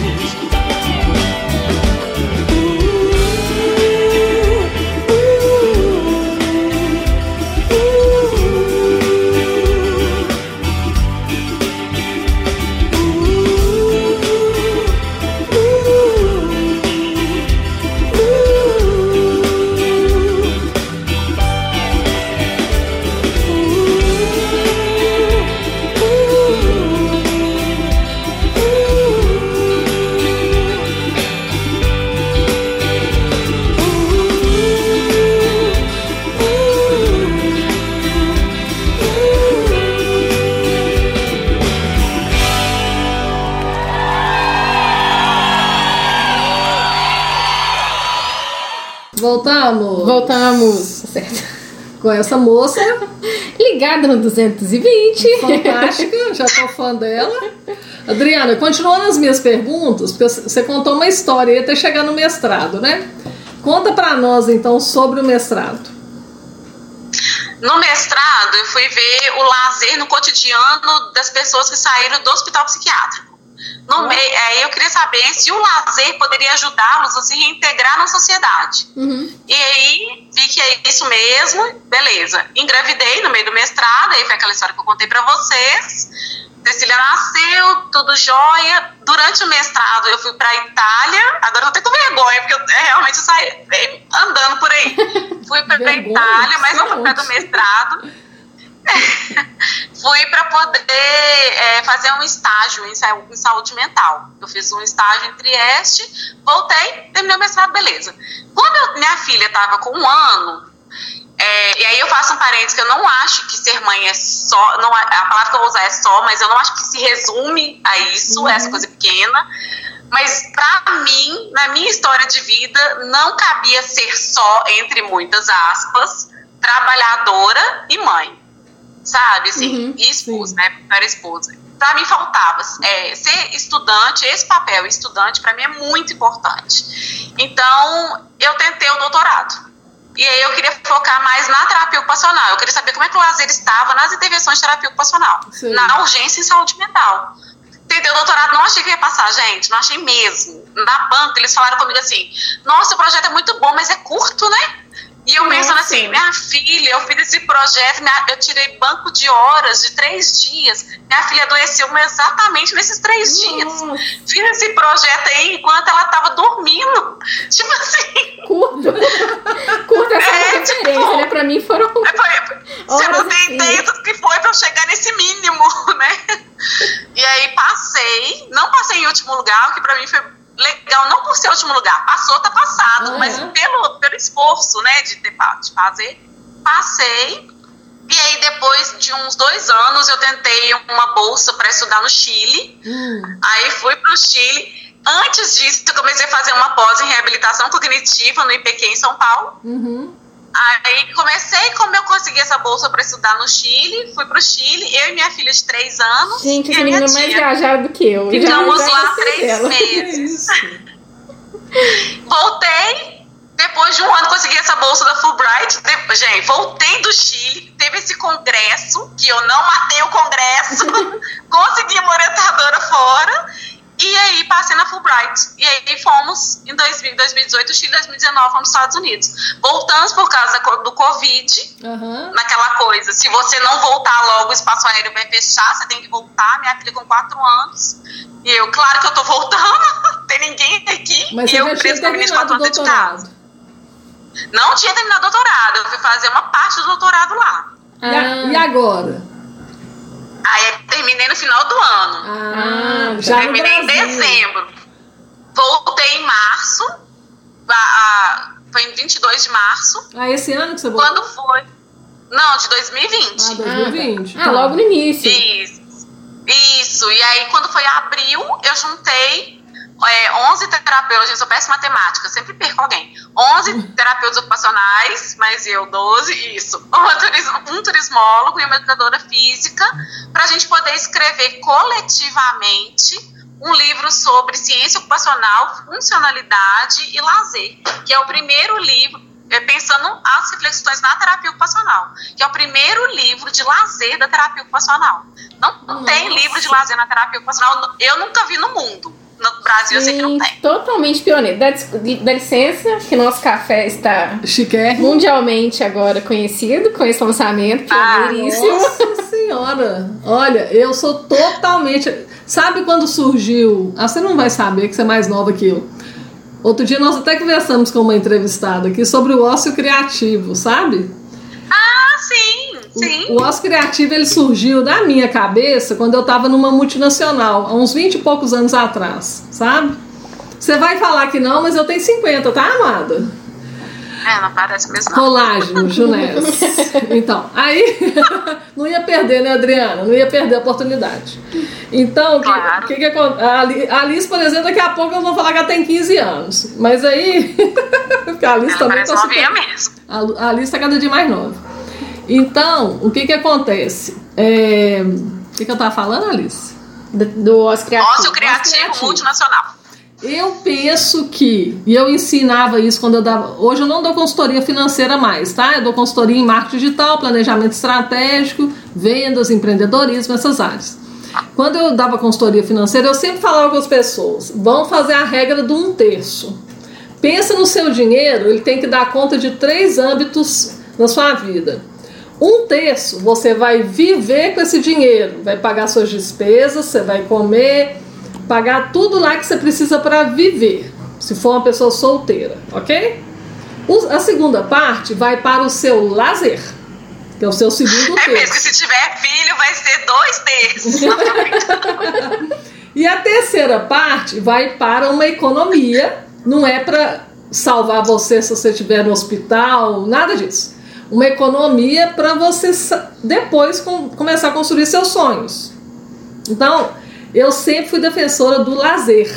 Voltamos Voltamos, certo. com essa moça Ligada no 220. fantástica, já tô fã dela. Adriana, continuando as minhas perguntas, porque você contou uma história até chegar no mestrado, né? Conta pra nós então sobre o mestrado. No mestrado, eu fui ver o lazer no cotidiano das pessoas que saíram do hospital psiquiátrico. No meio, aí eu queria saber se o lazer poderia ajudá-los a se reintegrar na sociedade. E aí vi que é isso mesmo, beleza. Engravidei no meio do mestrado, aí foi aquela história que eu contei pra vocês. Cecília nasceu, tudo jóia. Durante o mestrado eu fui pra Itália. Agora eu tô até com vergonha, porque eu, é, realmente eu saí é, andando por aí. Fui Vergonha? Itália, mas não foi causa do mestrado. fui para poder é, fazer um estágio em, sa- em saúde mental. Eu fiz um estágio em Trieste, voltei, terminei o mestrado, beleza. Quando eu- minha filha estava com um ano, é, e aí eu faço um parênteses que eu não acho que ser mãe é só, não, é- a palavra que eu vou usar é só, mas eu não acho que se resume a isso, essa coisa pequena. Mas para mim, na minha história de vida, não cabia ser só, entre muitas aspas, trabalhadora e mãe. Sabe, assim, Uhum, e esposa, sim. né? Eu era esposa. Pra mim faltava. É, ser estudante, esse papel estudante, pra mim é muito importante. Então, eu tentei o doutorado. E aí eu queria focar mais na terapia ocupacional. Eu queria saber como é que o lazer estava nas intervenções de terapia ocupacional. Sim. Na urgência em saúde mental. Tentei o doutorado, não achei que ia passar, gente. Não achei mesmo. Na banca, eles falaram comigo assim: Nossa, o projeto é muito bom, mas é curto, né? E eu pensando Nossa. assim, minha filha, eu fiz esse projeto, minha- eu tirei banco de horas de três dias. Minha filha adoeceu exatamente nesses três dias. Nossa, Fiz esse projeto aí enquanto ela tava dormindo. Tipo assim, curto. curto essa É, referência, tipo- né? Pra mim foram. Aí foi- você não tem ideia do que foi pra eu chegar nesse mínimo, né? E aí passei, não passei em último lugar, o que pra mim foi legal, não por ser último lugar, passou, tá passado, Ah, mas pelo, pelo esforço, né, de, ter, de fazer, passei. E aí depois de uns dois anos eu tentei uma bolsa para estudar no Chile. Hum, Aí fui pro Chile. Antes disso, eu comecei a fazer uma pós em reabilitação cognitiva no IPQ em São Paulo. uhum. Aí comecei, como eu consegui essa bolsa para estudar no Chile, fui pro Chile, eu e minha filha de três anos. Gente, essa menina é mais viajada do que eu. Ficamos lá três dela. Meses. Voltei, depois de um ano consegui essa bolsa da Fulbright. De- Gente, voltei do Chile, teve esse congresso, que eu não matei o congresso, consegui uma orientadora fora. E aí passei na Fulbright. E aí fomos em 2000, 2018, Chile, 2019, fomos nos Estados Unidos. Voltamos por causa do Covid, Aham. naquela coisa, se você não voltar logo, o espaço aéreo vai fechar, você tem que voltar. Minha filha com quatro anos. E eu, claro que eu tô voltando, tem ninguém aqui. Mas e eu preso com a menina de casa. Não tinha terminado o doutorado, eu fui fazer uma parte do doutorado lá. Ah. e agora? Aí terminei no final do ano. Ah, Ah, já no terminei em dezembro. Voltei em março. a- a- foi em 22 de março. Ah, esse ano que você voltou? Quando foi? Não, de 2020. Ah, 2020. Ah, logo no início. Isso. Isso. E aí, quando foi abril, eu juntei é, 11 terapeutas. Gente, eu sou péssima em matemática, sempre perco alguém. 11 terapeutas ocupacionais, mas eu 12, isso. Um, turismo, um turismólogo e uma educadora física, para a gente poder escrever coletivamente um livro sobre ciência ocupacional, funcionalidade e lazer, que é o primeiro livro é, pensando as reflexões na terapia ocupacional, que é o primeiro livro de lazer da terapia ocupacional. Não, não tem Nossa. livro de lazer na terapia ocupacional, eu nunca vi no mundo. Brasil eu sei que não tem. Totalmente pioneiro. Dá, dá licença, que nosso café está Chiquérrimo. mundialmente agora conhecido com esse lançamento Ah, pioneiríssimo. Nossa senhora! Olha, eu sou totalmente. Sabe quando surgiu? Ah, você não vai saber que você é mais nova que eu. Outro dia nós até conversamos com uma entrevistada aqui sobre o ócio criativo, sabe? Ah, sim, sim. O, o ócio criativo ele surgiu da minha cabeça quando eu estava numa multinacional, há uns 20 e poucos anos atrás, sabe? Você vai falar que não, mas eu tenho 50, tá, amada? É, não parece mesmo. não. Colágeno, Junés. Então, aí não ia perder, né, Adriana? Não ia perder a oportunidade. Então, o que, Claro. o que, que acontece? A Ali- a Alice, por exemplo, daqui a pouco eu vou falar que ela tem 15 anos. Mas aí. porque a Alice Ela também tá super- mesmo. A Alice está cada dia mais nova. Então, o que que acontece? É, O que, que eu tava falando, Alice? Do, do Oz Criativo. Ócio criativo, criativo. multinacional. Eu penso que, e eu ensinava isso quando eu dava. Hoje eu não dou consultoria financeira mais, tá? Eu dou consultoria em marketing digital, planejamento estratégico, vendas, empreendedorismo, essas áreas. Quando eu dava consultoria financeira, eu sempre falava com as pessoas: vão fazer a regra do um terço. Pensa no seu dinheiro, ele tem que dar conta de três âmbitos na sua vida. Um terço você vai viver com esse dinheiro, vai pagar suas despesas, você vai comer, pagar tudo lá que você precisa para viver, se for uma pessoa solteira, ok? A segunda parte vai para o seu lazer, que é o seu segundo É mesmo que terço. se tiver filho, vai ser dois terços. E a terceira parte vai para uma economia, não é para salvar você se você estiver no hospital, nada disso. Uma economia para você depois com- começar a construir seus sonhos. Então, eu sempre fui defensora do lazer.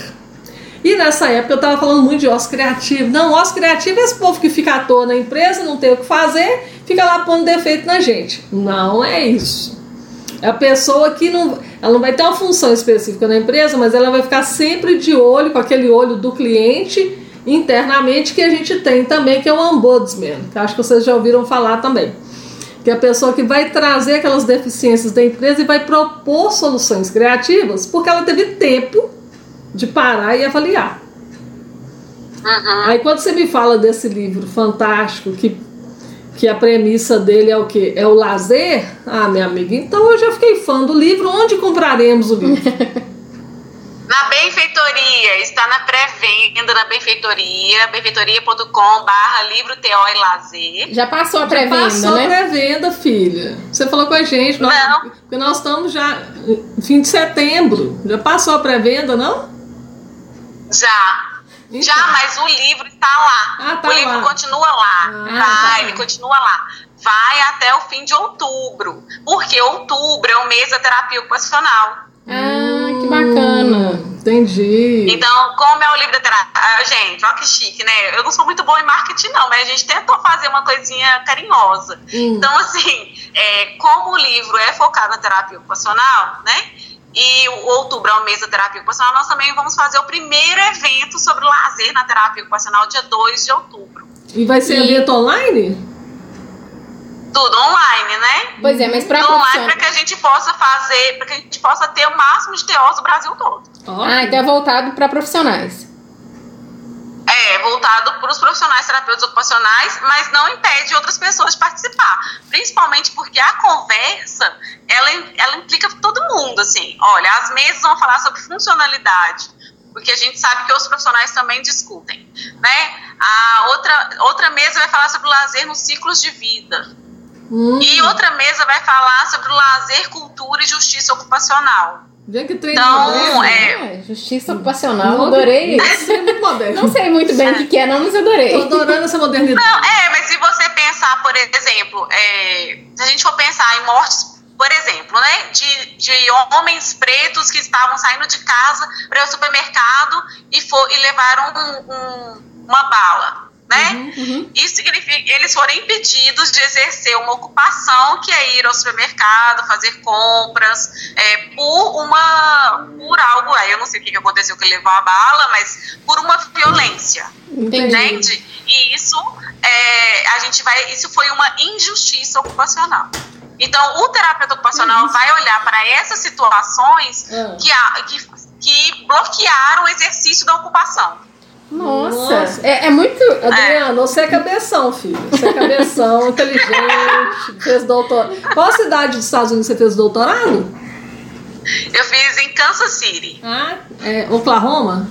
E nessa época eu estava falando muito de ócio criativo. Não, ócio criativo é esse povo que fica à toa na empresa, não tem o que fazer, fica lá pondo defeito na gente. Não é isso. É a pessoa que não, ela não vai ter uma função específica na empresa, mas ela vai ficar sempre de olho com aquele olho do cliente internamente que a gente tem também, que é o ombudsman, que acho que vocês já ouviram falar também. Que é a pessoa que vai trazer aquelas deficiências da empresa e vai propor soluções criativas, porque ela teve tempo de parar e avaliar. Uhum. Aí quando você me fala desse livro fantástico que, que a premissa dele é o quê? É o lazer? Ah, minha amiga, então eu já fiquei fã do livro. Onde compraremos o livro? Na benfeitoria, está na pré-venda na benfeitoria, benfeitoria.com barra livro TO e lazer. Já passou a Já pré-venda, passou a né? pré-venda, filha. Você falou com a gente. Nós, Não. Porque nós estamos já em fim de setembro. Já passou a pré-venda, não? Já. Então. Já, mas o livro está lá. Ah, tá o livro lá. continua lá. Ah, vai, tá. ele continua lá. Vai até o fim de outubro. Porque outubro é o mês da terapia ocupacional. Ah, que bacana. Entendi. Então, como é o livro da terapia? Ah, gente, olha que chique, né? Eu não sou muito boa em marketing, não, mas a gente tentou fazer uma coisinha carinhosa. Hum. Então, assim, é, como o livro é focado na terapia ocupacional, né? E o outubro é o mês da terapia ocupacional, nós também vamos fazer o primeiro evento sobre lazer na terapia ocupacional, dia 2 de outubro. E vai ser E- evento online? Tudo online, né? Pois é, mas Tudo online profissional. para que a gente possa fazer, para que a gente possa ter o máximo de TOs do Brasil todo. Ó, Ah, então é voltado para profissionais. É, voltado para os profissionais terapeutas ocupacionais, mas não impede outras pessoas de participar. Principalmente porque a conversa, ela, ela implica todo mundo, assim. Olha, as mesas vão falar sobre funcionalidade, porque a gente sabe que os profissionais também discutem, né? A outra, outra mesa vai falar sobre o lazer nos ciclos de vida. Hum, E outra mesa vai falar sobre o lazer, cultura e justiça ocupacional. Vê que trem Então, moderno. é, É, justiça ocupacional, Não, adorei. Isso é muito moderno. Não sei muito bem o que, que é, não, mas Tô adorei. adorando essa modernidade. Não, é, mas se você pensar, por exemplo, é, se a gente for pensar em mortes, por exemplo, né, de, de homens pretos que estavam saindo de casa para o supermercado e, for, e levaram um- um- uma bala, né? Uhum. Isso significa que eles foram impedidos de exercer uma ocupação que é ir ao supermercado, fazer compras, é, por uma por algo, aí eu não sei o que aconteceu que levou a bala, mas por uma violência Entendi. entende? E isso é, a gente vai, isso foi uma injustiça ocupacional. Então, o terapeuta ocupacional vai olhar para essas situações Ah. que, há- que, que bloquearam o exercício da ocupação. Nossa, Nossa. É, é muito. Adriana, você é cabeção, filho. Você é cabeção, inteligente, fez doutorado. Qual cidade dos Estados Unidos você fez doutorado? Eu fiz em Kansas City. Ah, é Oklahoma?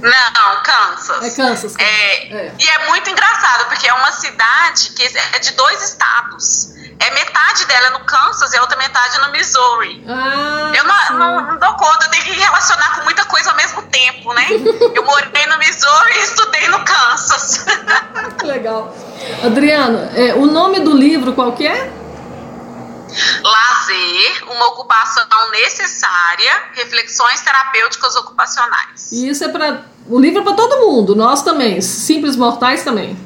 Não, Kansas. É Kansas. É, É. E é muito engraçado, porque é uma cidade que é de dois estados. É metade dela no Kansas e a outra metade no Missouri. Ah, Eu não, não, não dou conta, eu tenho que relacionar com muita coisa ao mesmo tempo, né? Eu morei no Missouri e estudei no Kansas. Que legal. Adriana, é, o nome do livro qual que é? lazer, uma ocupação necessária, reflexões terapêuticas ocupacionais. E isso é para o livro é para todo mundo, nós também, simples mortais também.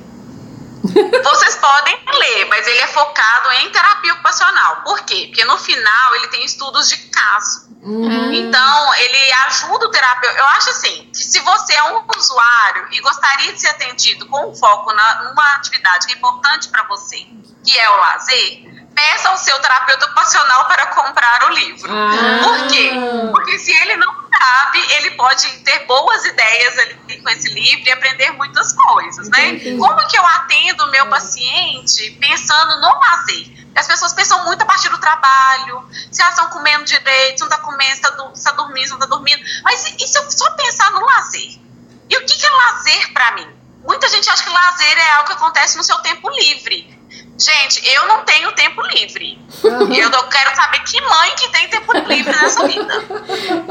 Vocês podem ler, mas ele é focado em terapia ocupacional. Por quê? Porque no final ele tem estudos de caso. Uhum. Então, ele ajuda o terapeuta. Eu acho assim, que se você é um usuário e gostaria de ser atendido com foco na, numa atividade que é importante para você, que é o lazer, peça ao seu terapeuta ocupacional para comprar o livro. Ah. Por quê? Porque se ele não sabe, ele pode ter boas ideias ali com esse livro e aprender muitas coisas, né? Entendi. Como que eu atendo o meu paciente pensando no lazer? As pessoas pensam muito a partir do trabalho, se elas estão comendo direito, se não está comendo, se está tá dormindo, se não está dormindo. Mas e, e se eu só pensar no lazer? E o que, que é lazer para mim? Muita gente acha que lazer é algo que acontece no seu tempo livre. Gente, eu não tenho tempo livre. Eu não quero saber que mãe que tem tempo livre nessa vida.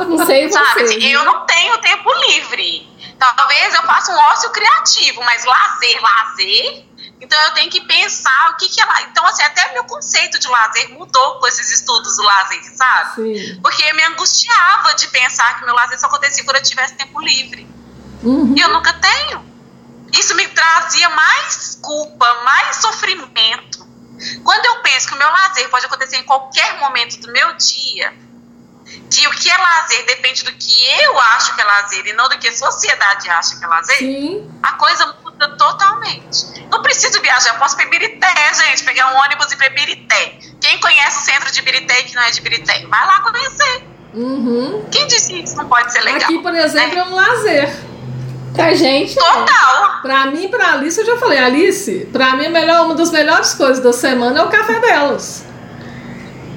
Não sei Sabe? você. assim, eu não tenho tempo livre. Talvez eu faça um ócio criativo, mas lazer, lazer. Então eu tenho que pensar o que, que é lá. Então, assim, até meu conceito de lazer mudou com esses estudos do lazer, sabe? Sim. Porque eu me angustiava de pensar que meu lazer só acontecia quando eu tivesse tempo livre. Uhum. E eu nunca tenho. Isso me trazia mais culpa, mais sofrimento. Quando eu penso que o meu lazer pode acontecer em qualquer momento do meu dia, que o que é lazer depende do que eu acho que é lazer e não do que a sociedade acha que é lazer, Sim. a coisa muda totalmente. Não preciso viajar, eu posso ir para Ibirité, gente, pegar um ônibus e ir para Ibirité. Quem conhece o centro de Ibirité e que não é de Ibirité, vai lá conhecer. Uhum. Quem disse que isso não pode ser legal? Aqui, por exemplo, né? é um lazer. Pra gente. é. Total. Pra mim e pra Alice, eu já falei, Alice, pra mim a melhor, uma das melhores coisas da semana é o café delas.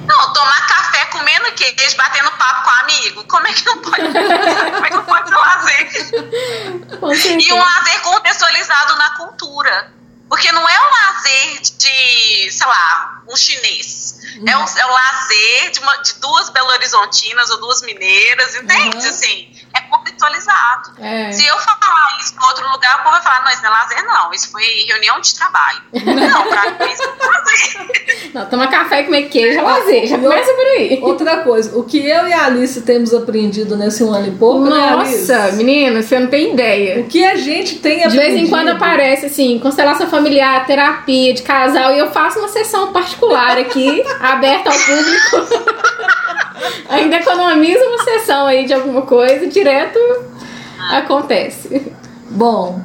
Não, tomar café comendo queijo, batendo papo com amigo. Como é que não pode? Como é que não pode ser lazer? Com certeza. E um lazer contextualizado na cultura. Porque não é o lazer de, sei lá, um chinês. É, o, é o lazer de, uma- de duas belo-horizontinas ou duas mineiras, entende? Uhum. Assim, é contextualizado. É. Se eu falar isso em outro lugar, o povo vai falar, não, isso não é lazer, não. Isso foi reunião de trabalho. Não, pra mim isso é lazer. Não, tomar café e comer queijo é lazer. Já começa por aí. Outra coisa, o que eu e a Alice temos aprendido nesse um ano e pouco, né, Alice? Nossa, menina, você não tem ideia. O que a gente tem De aprendido. vez em quando aparece assim, constelação familiar, terapia de casal, e eu faço uma sessão particular aqui, aberta ao público. Ainda economiza uma sessão aí de alguma coisa, direto acontece. Bom,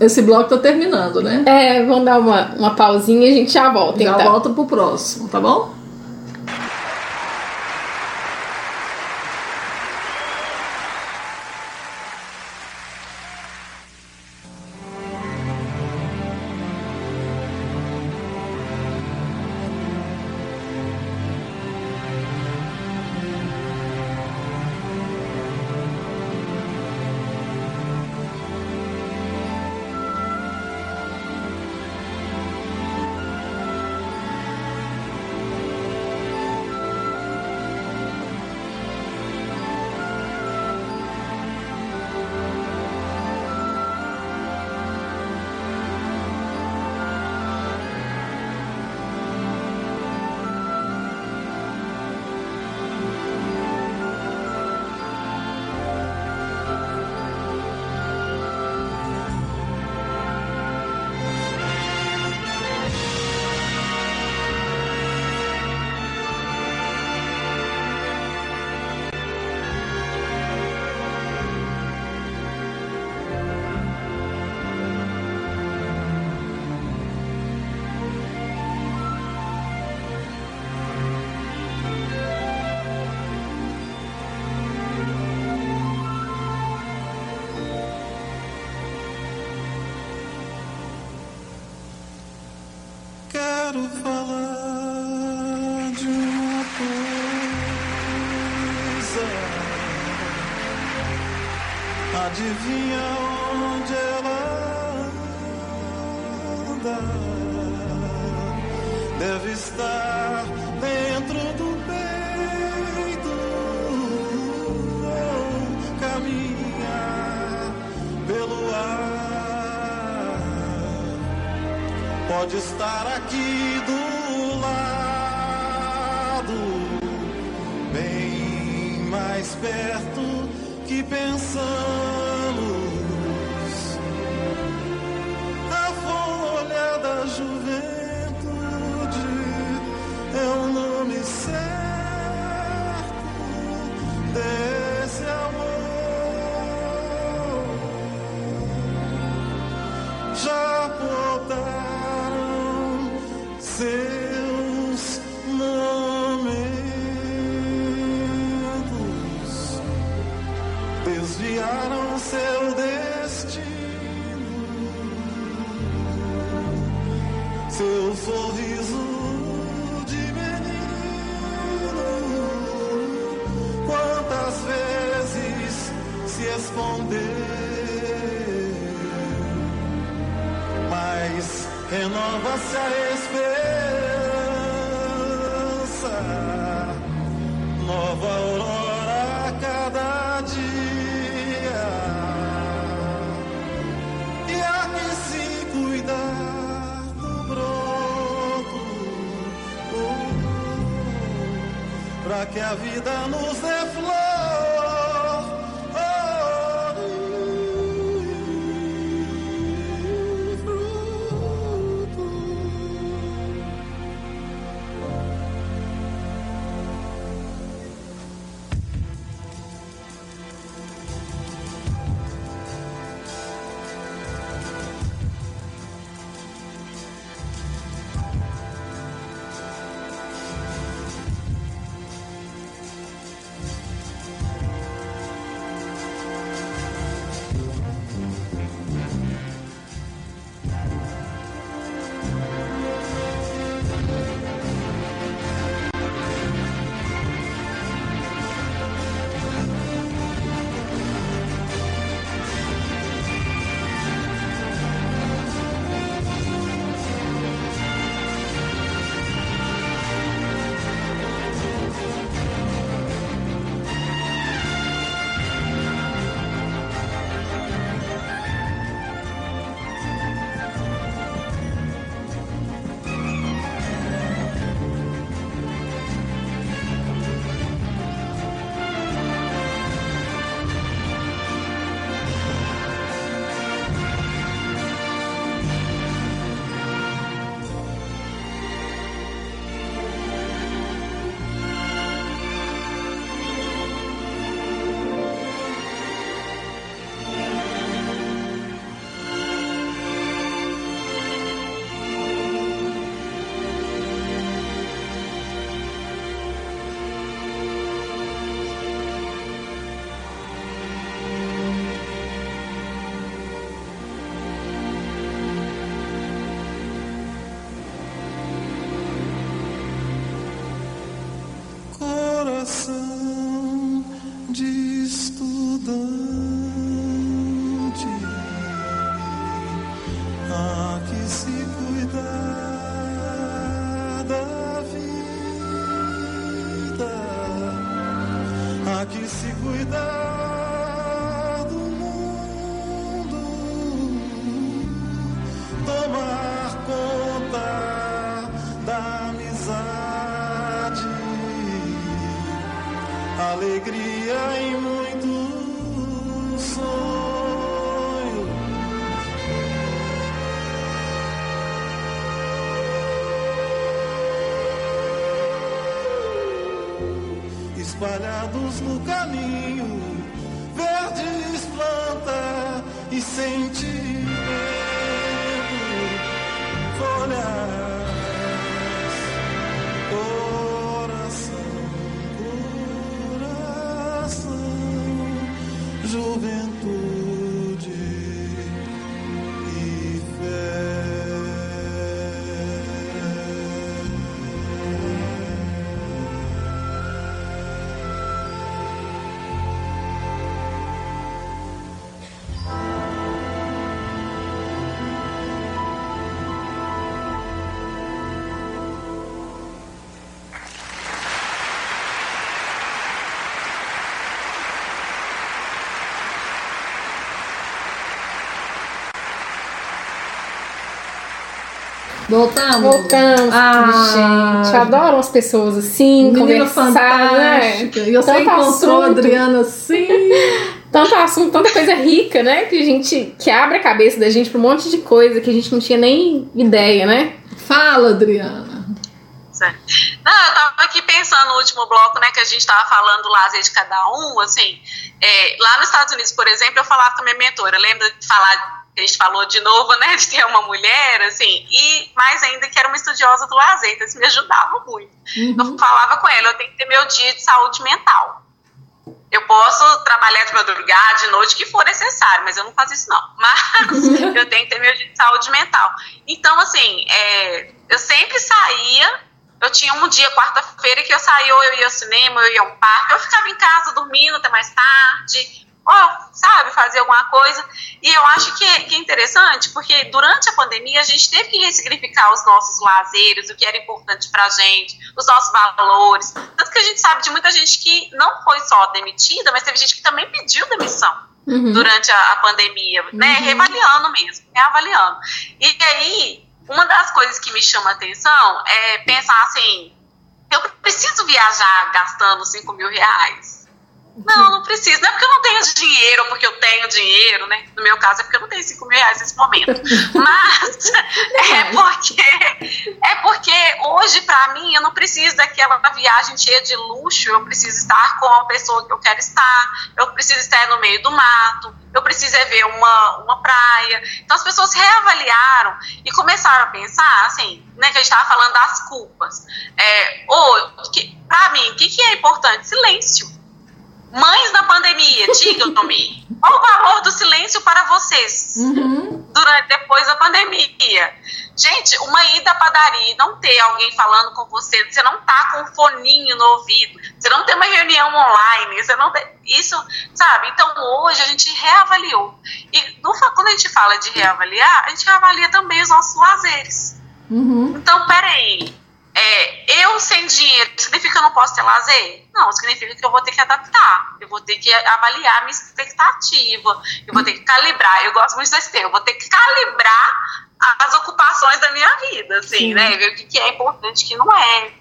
esse bloco tá terminando, né? É, vamos dar uma, uma pausinha e a gente já volta, Já então. volta pro próximo, tá bom? Pode estar aqui mas renova-se a esperança, nova aurora a cada dia. E há que se cuidar do broto, oh, oh, para que a vida nos dê espalhados no caminho. Voltamos? Voltamos, Ah, gente. Adoro umas pessoas assim, Menina conversar, né? fantástica. E você Tanto encontrou assunto. a Adriana assim. Tanto assunto, tanta coisa rica, né? Que a gente que abre a cabeça da gente pra um monte de coisa que a gente não tinha nem ideia, né? Fala, Adriana. Não, eu tava aqui pensando no último bloco, né, que a gente tava falando do lazer de cada um, assim, é, lá nos Estados Unidos, por exemplo, eu falava com a minha mentora, lembra de falar, que a gente falou de novo, né, de ter uma mulher, assim, e mais ainda que era uma estudiosa do lazer, então isso me ajudava muito. Eu falava com ela, eu tenho que ter meu dia de saúde mental. Eu posso trabalhar de madrugada, de noite, que for necessário, mas eu não faço isso não. Mas eu tenho que ter meu dia de saúde mental. Então, assim, é, eu sempre saía, eu tinha um dia, quarta-feira, que eu saía, ou eu ia ao cinema, ou eu ia a um parque, eu ficava em casa dormindo até mais tarde, ou, sabe, fazer alguma coisa. E eu acho que é, que é interessante, porque durante a pandemia a gente teve que ressignificar os nossos lazeres, o que era importante pra gente, os nossos valores. Tanto que a gente sabe de muita gente que não foi só demitida, mas teve gente que também pediu demissão durante a, a pandemia, né? Reavaliando mesmo, reavaliando. E aí, uma das coisas que me chama a atenção é pensar assim: eu preciso viajar gastando 5 mil reais? Não, não preciso. Não é porque eu não tenho dinheiro ou porque eu tenho dinheiro, né? No meu caso é porque eu não tenho 5 mil reais nesse momento. Mas é porque, é porque hoje, pra mim, eu não preciso daquela viagem cheia de luxo. Eu preciso estar com a pessoa que eu quero estar. Eu preciso estar no meio do mato. Eu preciso é ver uma, uma praia. Então as pessoas reavaliaram e começaram a pensar, assim, né? Que a gente estava falando das culpas. É, ou, que, pra mim, o que, que é importante? Silêncio. Mães na pandemia, digam-me, qual o valor do silêncio para vocês durante depois da pandemia? Gente, uma ida à padaria e não ter alguém falando com você, você não tá com um foninho no ouvido, você não tem uma reunião online, você não tem, isso, sabe? Então hoje a gente reavaliou. E no, quando a gente fala de reavaliar, a gente reavalia também os nossos lazeres. Então, peraí, é, eu sem dinheiro, significa que eu não posso ter lazer? Não, significa que eu vou ter que adaptar, eu vou ter que avaliar a minha expectativa, eu vou ter que calibrar, eu gosto muito desse termo, eu vou ter que calibrar as ocupações da minha vida, assim, né, ver o que, que é importante e o que não é.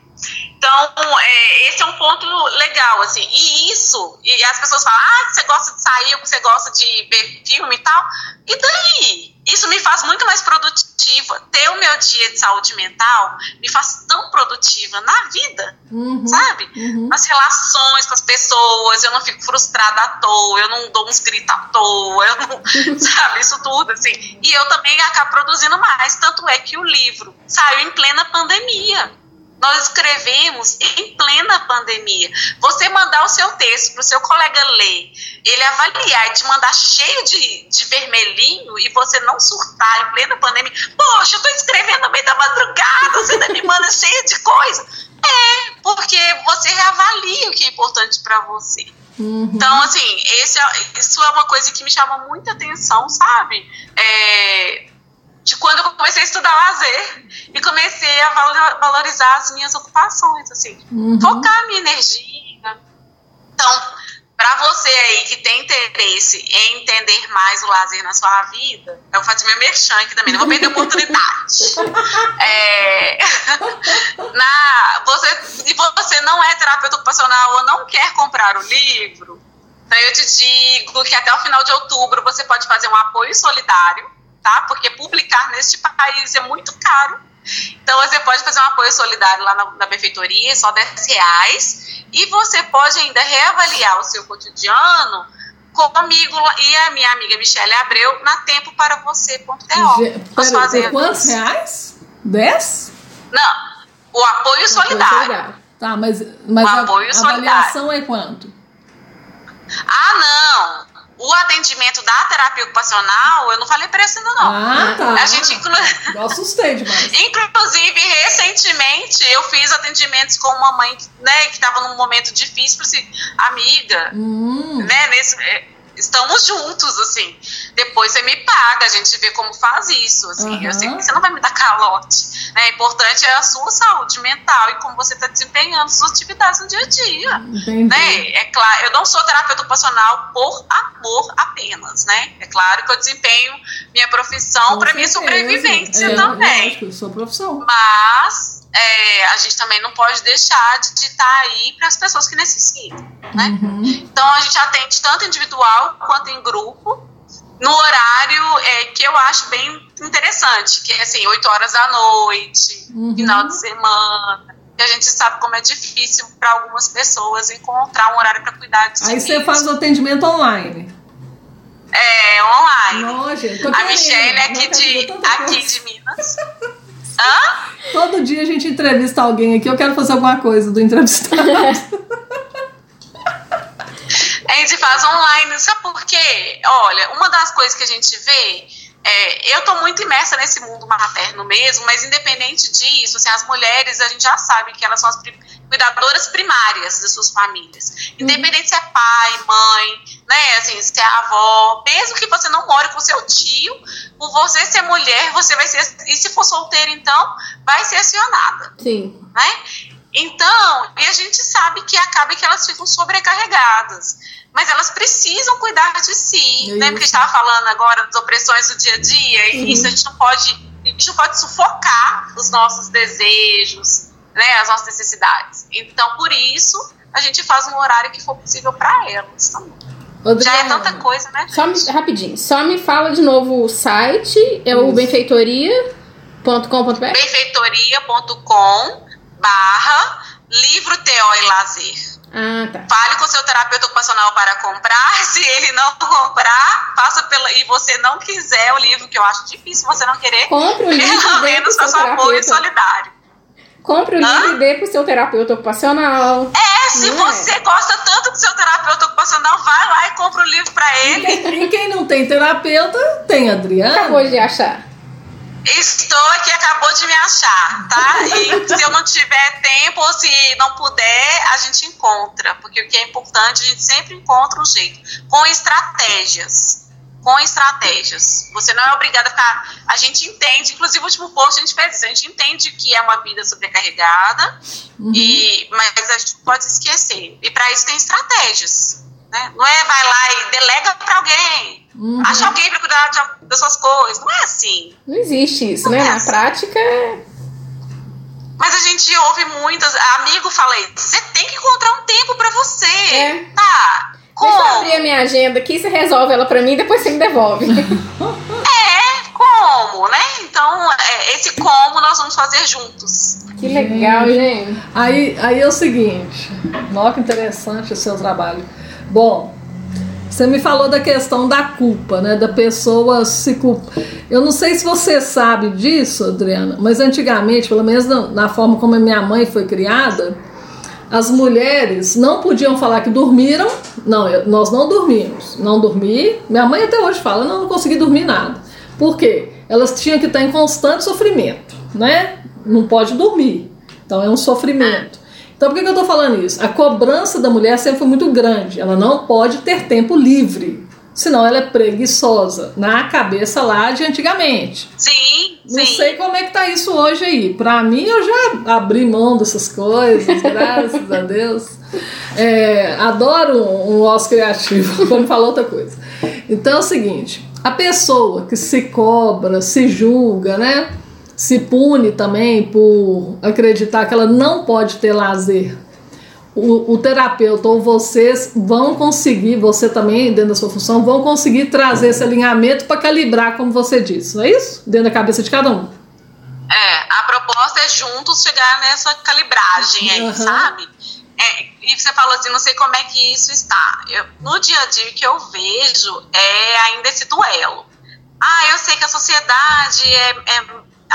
Então, é, esse é um ponto legal, assim, e isso, e as pessoas falam, ah, você gosta de sair, você gosta de ver filme e tal, e daí? Isso me faz muito mais produtiva, ter o meu dia de saúde mental me faz tão produtiva na vida, sabe? Nas relações com as pessoas, eu não fico frustrada à toa, eu não dou uns gritos à toa, eu não, sabe, isso tudo, assim. E eu também acabo produzindo mais, tanto é que o livro saiu em plena pandemia. Nós escrevemos em plena pandemia. Você mandar o seu texto para o seu colega ler, ele avaliar e te mandar cheio de, de vermelhinho e você não surtar em plena pandemia. Poxa, eu estou escrevendo no meio da madrugada, você ainda me manda cheio de coisa. É, porque você reavalia o que é importante para você. Então, assim, esse é- isso é uma coisa que me chama muita atenção, sabe? É, de quando eu comecei a estudar lazer e comecei a valo- valorizar as minhas ocupações, assim, focar a minha energia. Então, para você aí que tem interesse em entender mais o lazer na sua vida, eu vou fazer meu merchan aqui também, não vou perder a oportunidade. É, na, você, se você não é terapeuta ocupacional ou não quer comprar o livro, então eu te digo que até o final de outubro você pode fazer um apoio solidário, tá? Porque publicar neste país é muito caro. Então você pode fazer um apoio solidário lá na, na prefeitoria, só 10 reais. E você pode ainda reavaliar o seu cotidiano comigo e a minha amiga Michelle Abreu na tempo para você.to. Quantos reais? Dez? Não, o apoio solidário. Tá, mas, mas Um a, apoio a solidário. avaliação é quanto? Ah, não! O atendimento da terapia ocupacional, eu não falei preço ainda não. Ah, tá. A gente, inclu... Eu assustei demais. inclusive, recentemente, eu fiz atendimentos com uma mãe né, que estava num momento difícil, assim, amiga, Hum, né, nesse, é, estamos juntos, assim. Depois você me paga, a gente vê como faz isso, assim. Aham. Eu sei que você não vai me dar calote. Né? Importante é a sua saúde mental e como você está desempenhando suas atividades no dia a dia. Entendi. Né? É claro, eu não sou terapeuta ocupacional por amor apenas, né? É claro que eu desempenho minha profissão para minha sobrevivência É, também. Lógico, sua profissão. Mas é, a gente também não pode deixar de estar aí para as pessoas que necessitam, né? Uhum. Então a gente atende tanto individual quanto em grupo, no horário é, que eu acho bem interessante, que é assim, 8 horas da noite, Uhum. final de semana. E a gente sabe como é difícil para algumas pessoas encontrar um horário para cuidar de si Aí você faz o atendimento online. É, online. Eu tô A. Michelle é aqui de, aqui de Minas. Hã? Todo dia a gente entrevista alguém aqui, eu quero fazer alguma coisa do entrevistado. A gente faz online, sabe por quê? Olha, uma das coisas que a gente vê, é, eu tô muito imersa nesse mundo materno mesmo, mas independente disso, assim, as mulheres, a gente já sabe que elas são as cuidadoras primárias das suas famílias. Independente se é pai, mãe, né, assim, se é avó, mesmo que você não more com seu tio, por você ser mulher, você vai ser, e se for solteira, então, vai ser acionada Sim. né? Então, e a gente sabe que acaba que elas ficam sobrecarregadas. Mas elas precisam cuidar de si, É né? Porque a gente estava falando agora das opressões do dia a dia, e isso a gente não pode, a gente não pode sufocar os nossos desejos, né? As nossas necessidades. Então, por isso, a gente faz um horário que for possível para elas também. Já é tanta coisa, né? Só me, gente? rapidinho, só me fala de novo o site, é o benfeitoria.com.br. benfeitoria.com barra livro TO e lazer. Ah, tá. Fale com seu terapeuta ocupacional para comprar. Se ele não comprar, faça pela e você não quiser o livro, que eu acho difícil você não querer, Compre o livro pelo e menos seu faça apoio terapeuta. solidário. Compre o Hã? livro e dê pro seu terapeuta ocupacional. É, se Não é? você gosta tanto do seu terapeuta ocupacional, vai lá e compra o livro para ele. E quem não tem terapeuta, tem Adriana. Acabou de achar. Estou aqui, acabou de me achar, tá? E se eu não tiver tempo ou se não puder, a gente encontra. Porque o que é importante, a gente sempre encontra um jeito. Com estratégias. Com estratégias. Você não é obrigada a ficar. A gente entende, inclusive o último post a gente fez isso. A gente entende que é uma vida sobrecarregada, e, mas a gente pode esquecer. E para isso tem estratégias. Né? Não é vai lá e delega para alguém. Uhum. Acha alguém para cuidar de- das suas coisas. Não é assim. Não existe isso, né? Na prática, Mas a gente ouve muitas. Amigo fala isso. Você tem que encontrar um tempo pra você. É. Tá. deixa eu Como? abrir a minha agenda aqui, você resolve ela pra mim, depois você me devolve. É, como, né? Então, é, esse como nós vamos fazer juntos. que legal, gente. Aí, aí é o seguinte, olha que interessante o seu trabalho. Bom, você me falou da questão da culpa, né? Da pessoa se culpa. Eu não sei se você sabe disso, Adriana, mas antigamente, pelo menos na, na forma como a minha mãe foi criada, as mulheres não podiam falar que dormiram. Não, eu- nós não dormimos. Não dormi. Minha mãe até hoje fala, não, não consegui dormir nada. Por quê? Elas tinham que estar em constante sofrimento, né? Não pode dormir. Então é um sofrimento. Então por que, que eu tô falando isso? A cobrança da mulher sempre foi muito grande. Ela não pode ter tempo livre. Senão ela é preguiçosa. Na cabeça lá de antigamente. Sim, Não sim. sei como é que tá isso hoje aí. Pra mim, eu já abri mão dessas coisas, graças a Deus. É, adoro um osso criativo, quando falar outra coisa. Então é o seguinte: a pessoa que se cobra, se julga, né? Se pune também por acreditar que ela não pode ter lazer. O, o terapeuta ou vocês vão conseguir, você também, dentro da sua função, vão conseguir trazer esse alinhamento para calibrar, como você disse, não é isso? Dentro da cabeça de cada um. É, a proposta é juntos chegar nessa calibragem aí, Uhum. sabe? É, e você falou assim, não sei como é que isso está. Eu- no dia a dia que eu vejo é ainda esse duelo. Ah, eu sei que a sociedade é, é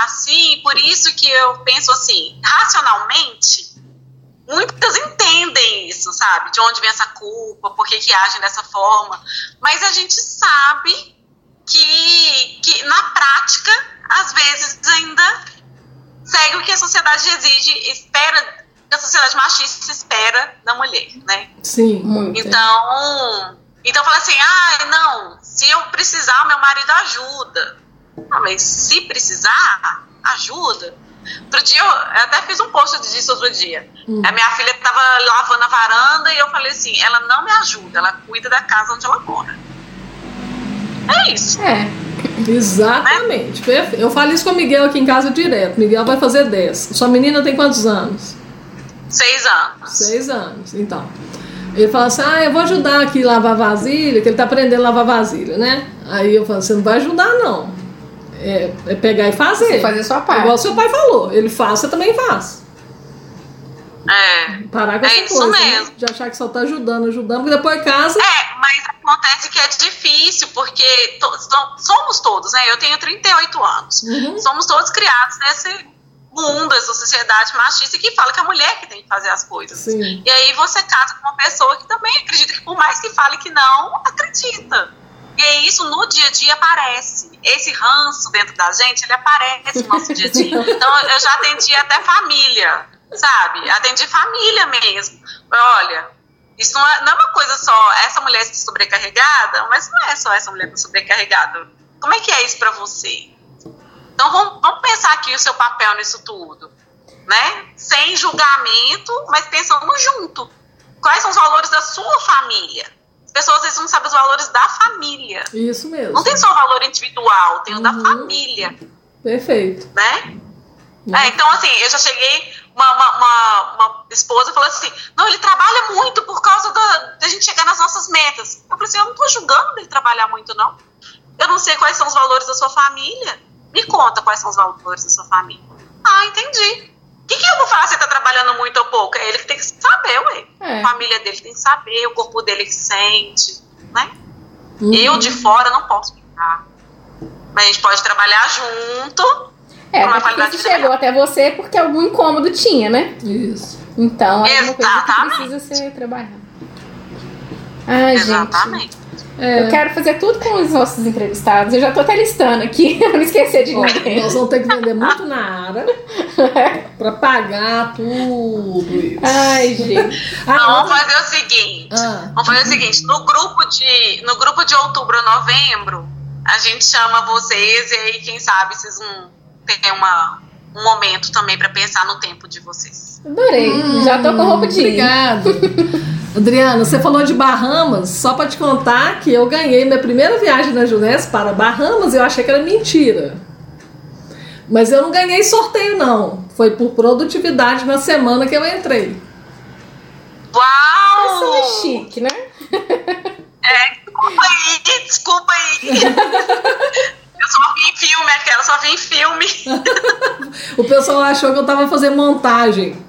assim, por isso que eu penso assim, racionalmente, muitas entendem isso, sabe? De onde vem essa culpa, por que, que agem dessa forma. Mas a gente sabe que, que na prática, às vezes ainda segue o que a sociedade exige, espera, que a sociedade machista espera da mulher, né? Sim. Muito. Então, então fala assim, ah, não, se eu precisar, meu marido ajuda. Ah, mas se precisar, ajuda. Outro dia, eu até fiz um post disso outro dia. A minha filha tava lavando a varanda e eu falei assim: ela não me ajuda, ela cuida da casa onde ela mora. É isso. É. Exatamente. Perfe- Eu falo isso com o Miguel aqui em casa direto. Miguel vai fazer 10. Sua menina tem quantos anos? Seis anos. Seis anos, então. Ele fala assim: ah, eu vou ajudar aqui a lavar vasilha, que ele tá aprendendo a lavar vasilha, né? Aí eu falo: você não vai ajudar, não. É, é pegar e fazer. Você fazer a sua parte. Igual seu pai falou: ele faz, você também faz. É. Parar com É essa isso coisa. né? mesmo. De achar que só tá ajudando, ajudando, porque depois casa. É, mas acontece que é difícil, porque to- so- somos todos, né? Eu tenho 38 anos. Uhum. Somos todos criados nesse mundo, essa sociedade machista que fala que é a mulher que tem que fazer as coisas. Sim. E aí você casa com uma pessoa que também acredita que, por mais que fale que não, acredita. E isso no dia a dia aparece. Esse ranço dentro da gente, ele aparece no nosso dia a dia. Então eu já atendi até família, sabe? Atendi família mesmo. Olha, isso não é, não é uma coisa só, essa mulher está sobrecarregada, mas não é só essa mulher está sobrecarregada. Como é que é isso pra você? Então vamos, vamos pensar aqui o seu papel nisso tudo, né? Sem julgamento, mas pensando junto. Quais são os valores da sua família? As pessoas às vezes não sabem os valores da família. Isso mesmo. Não tem só o valor individual, tem o da Uhum. família, Perfeito. né? Né? É, então, assim, eu já cheguei, uma, uma, uma, uma esposa falou assim, não, ele trabalha muito por causa da, da gente chegar nas nossas metas. Eu falei assim, eu não tô julgando ele trabalhar muito, não. Eu não sei quais são os valores da sua família. Me conta quais são os valores da sua família. Ah, entendi. O que, que eu vou falar se ele tá trabalhando muito ou pouco? É ele que tem que saber, ué. É. A família dele tem que saber, o corpo dele que sente, né? Uhum. Eu de fora não posso ficar. Mas a gente pode trabalhar junto. É, Uma qualidade isso chegou até você porque algum incômodo tinha, né? Isso. Então é uma coisa que Exatamente. precisa ser trabalhada. Ai, gente. É. Eu quero fazer tudo com os nossos entrevistados. Eu já tô até listando aqui, pra não esquecer de Ó, ninguém. nós vamos ter que vender muito na área pra pagar tudo isso. Ai, gente. Ah, Então, vamos fazer o seguinte. Ah, Vamos fazer o seguinte, no grupo de, no grupo de outubro ou novembro, a gente chama vocês e aí, quem sabe, vocês vão ter uma, um momento também pra pensar no tempo de vocês. Adorei. já tô com roupa de ir. Adriana, você falou de Bahamas, só pra te contar que eu ganhei minha primeira viagem na Junesco para Bahamas e eu achei que era mentira. Mas eu não ganhei sorteio, não. Foi por produtividade na semana que eu entrei. Uau! Isso é chique, né? É, desculpa aí, desculpa aí. eu só vi em filme, aquela só vi em filme. O pessoal achou que eu tava fazendo montagem.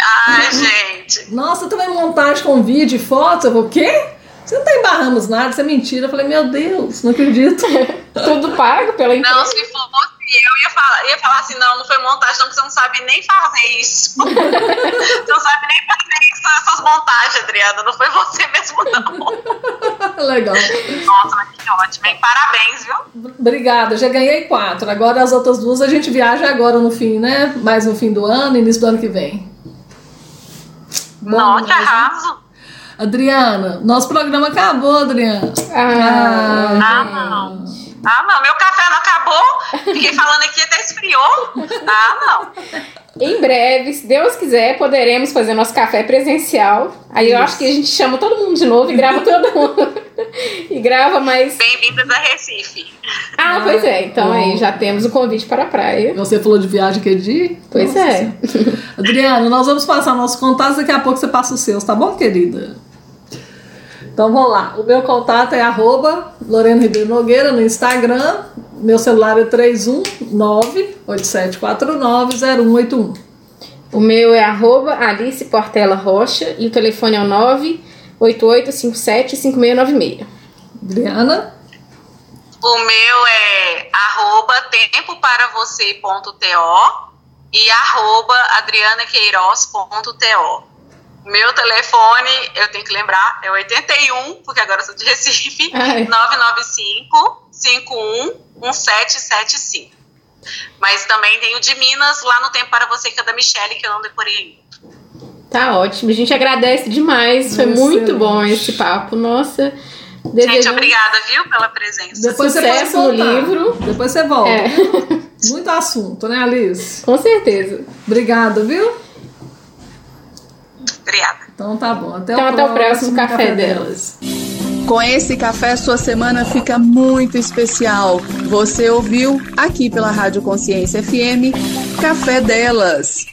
Ai, gente. Nossa, também montagem com vídeo e fotos. Eu vou, o quê? Você não tá em Bahamas nada, isso é mentira. Eu falei, meu Deus, não acredito. Tudo pago pela Não, empresa. se fosse eu, ia falar, ia falar assim, não, não foi montagem, não, porque você não sabe nem fazer isso. você não sabe nem fazer isso, essas montagens, Adriana. Não foi você mesmo, não. Legal. Nossa, mas que ótimo, hein? Parabéns, viu? Obrigada, já ganhei quatro. Agora as outras duas a gente viaja agora no fim, né? Mais no fim do ano, início do ano que vem. Bom Nossa, né? arraso. Adriana, nosso programa acabou, Adriana. Ah, Ah, não. Ah, não, meu café não acabou. Fiquei falando aqui até esfriou. Ah, não. Em breve, se Deus quiser, poderemos fazer nosso café presencial. Aí eu acho que a gente chama todo mundo de novo e grava todo mundo. e grava mais. Bem-vindas a Recife. Ah, pois é. Então bom. aí já temos o convite para a praia. Você falou de viagem que dia? Pois Nossa é. Senhora. Adriana, nós vamos passar nossos contatos, daqui a pouco você passa os seus, tá bom, querida? Então vamos lá. O meu contato é arroba Lorena Ribeiro Nogueira no Instagram. Meu celular é 319-8749-0181. O meu é arroba Alice Portela Rocha e o telefone é o 988575696. Adriana? O meu é arroba tempoparavocê.to e arroba adrianaqueiroz.to. Meu telefone, eu tenho que lembrar, é 81, porque agora eu sou de Recife, Ai. 995 51 1775. Mas também tem o de Minas, lá no Tempo para Você, que é da Michelle, que eu não decorei ainda. Tá ótimo. A gente agradece demais. Foi Excelente. muito bom esse papo. Nossa. Gente, obrigada, viu, pela presença. Depois você Sucesso pode no voltar. livro. Depois você volta. É. Muito assunto, né, Alice? Com certeza. Obrigada, viu? Obrigada. Então tá bom. Até, Então, o, até o próximo próximo café delas. Com esse café, sua semana fica muito especial. Você ouviu aqui pela Rádio Consciência FM Café Delas.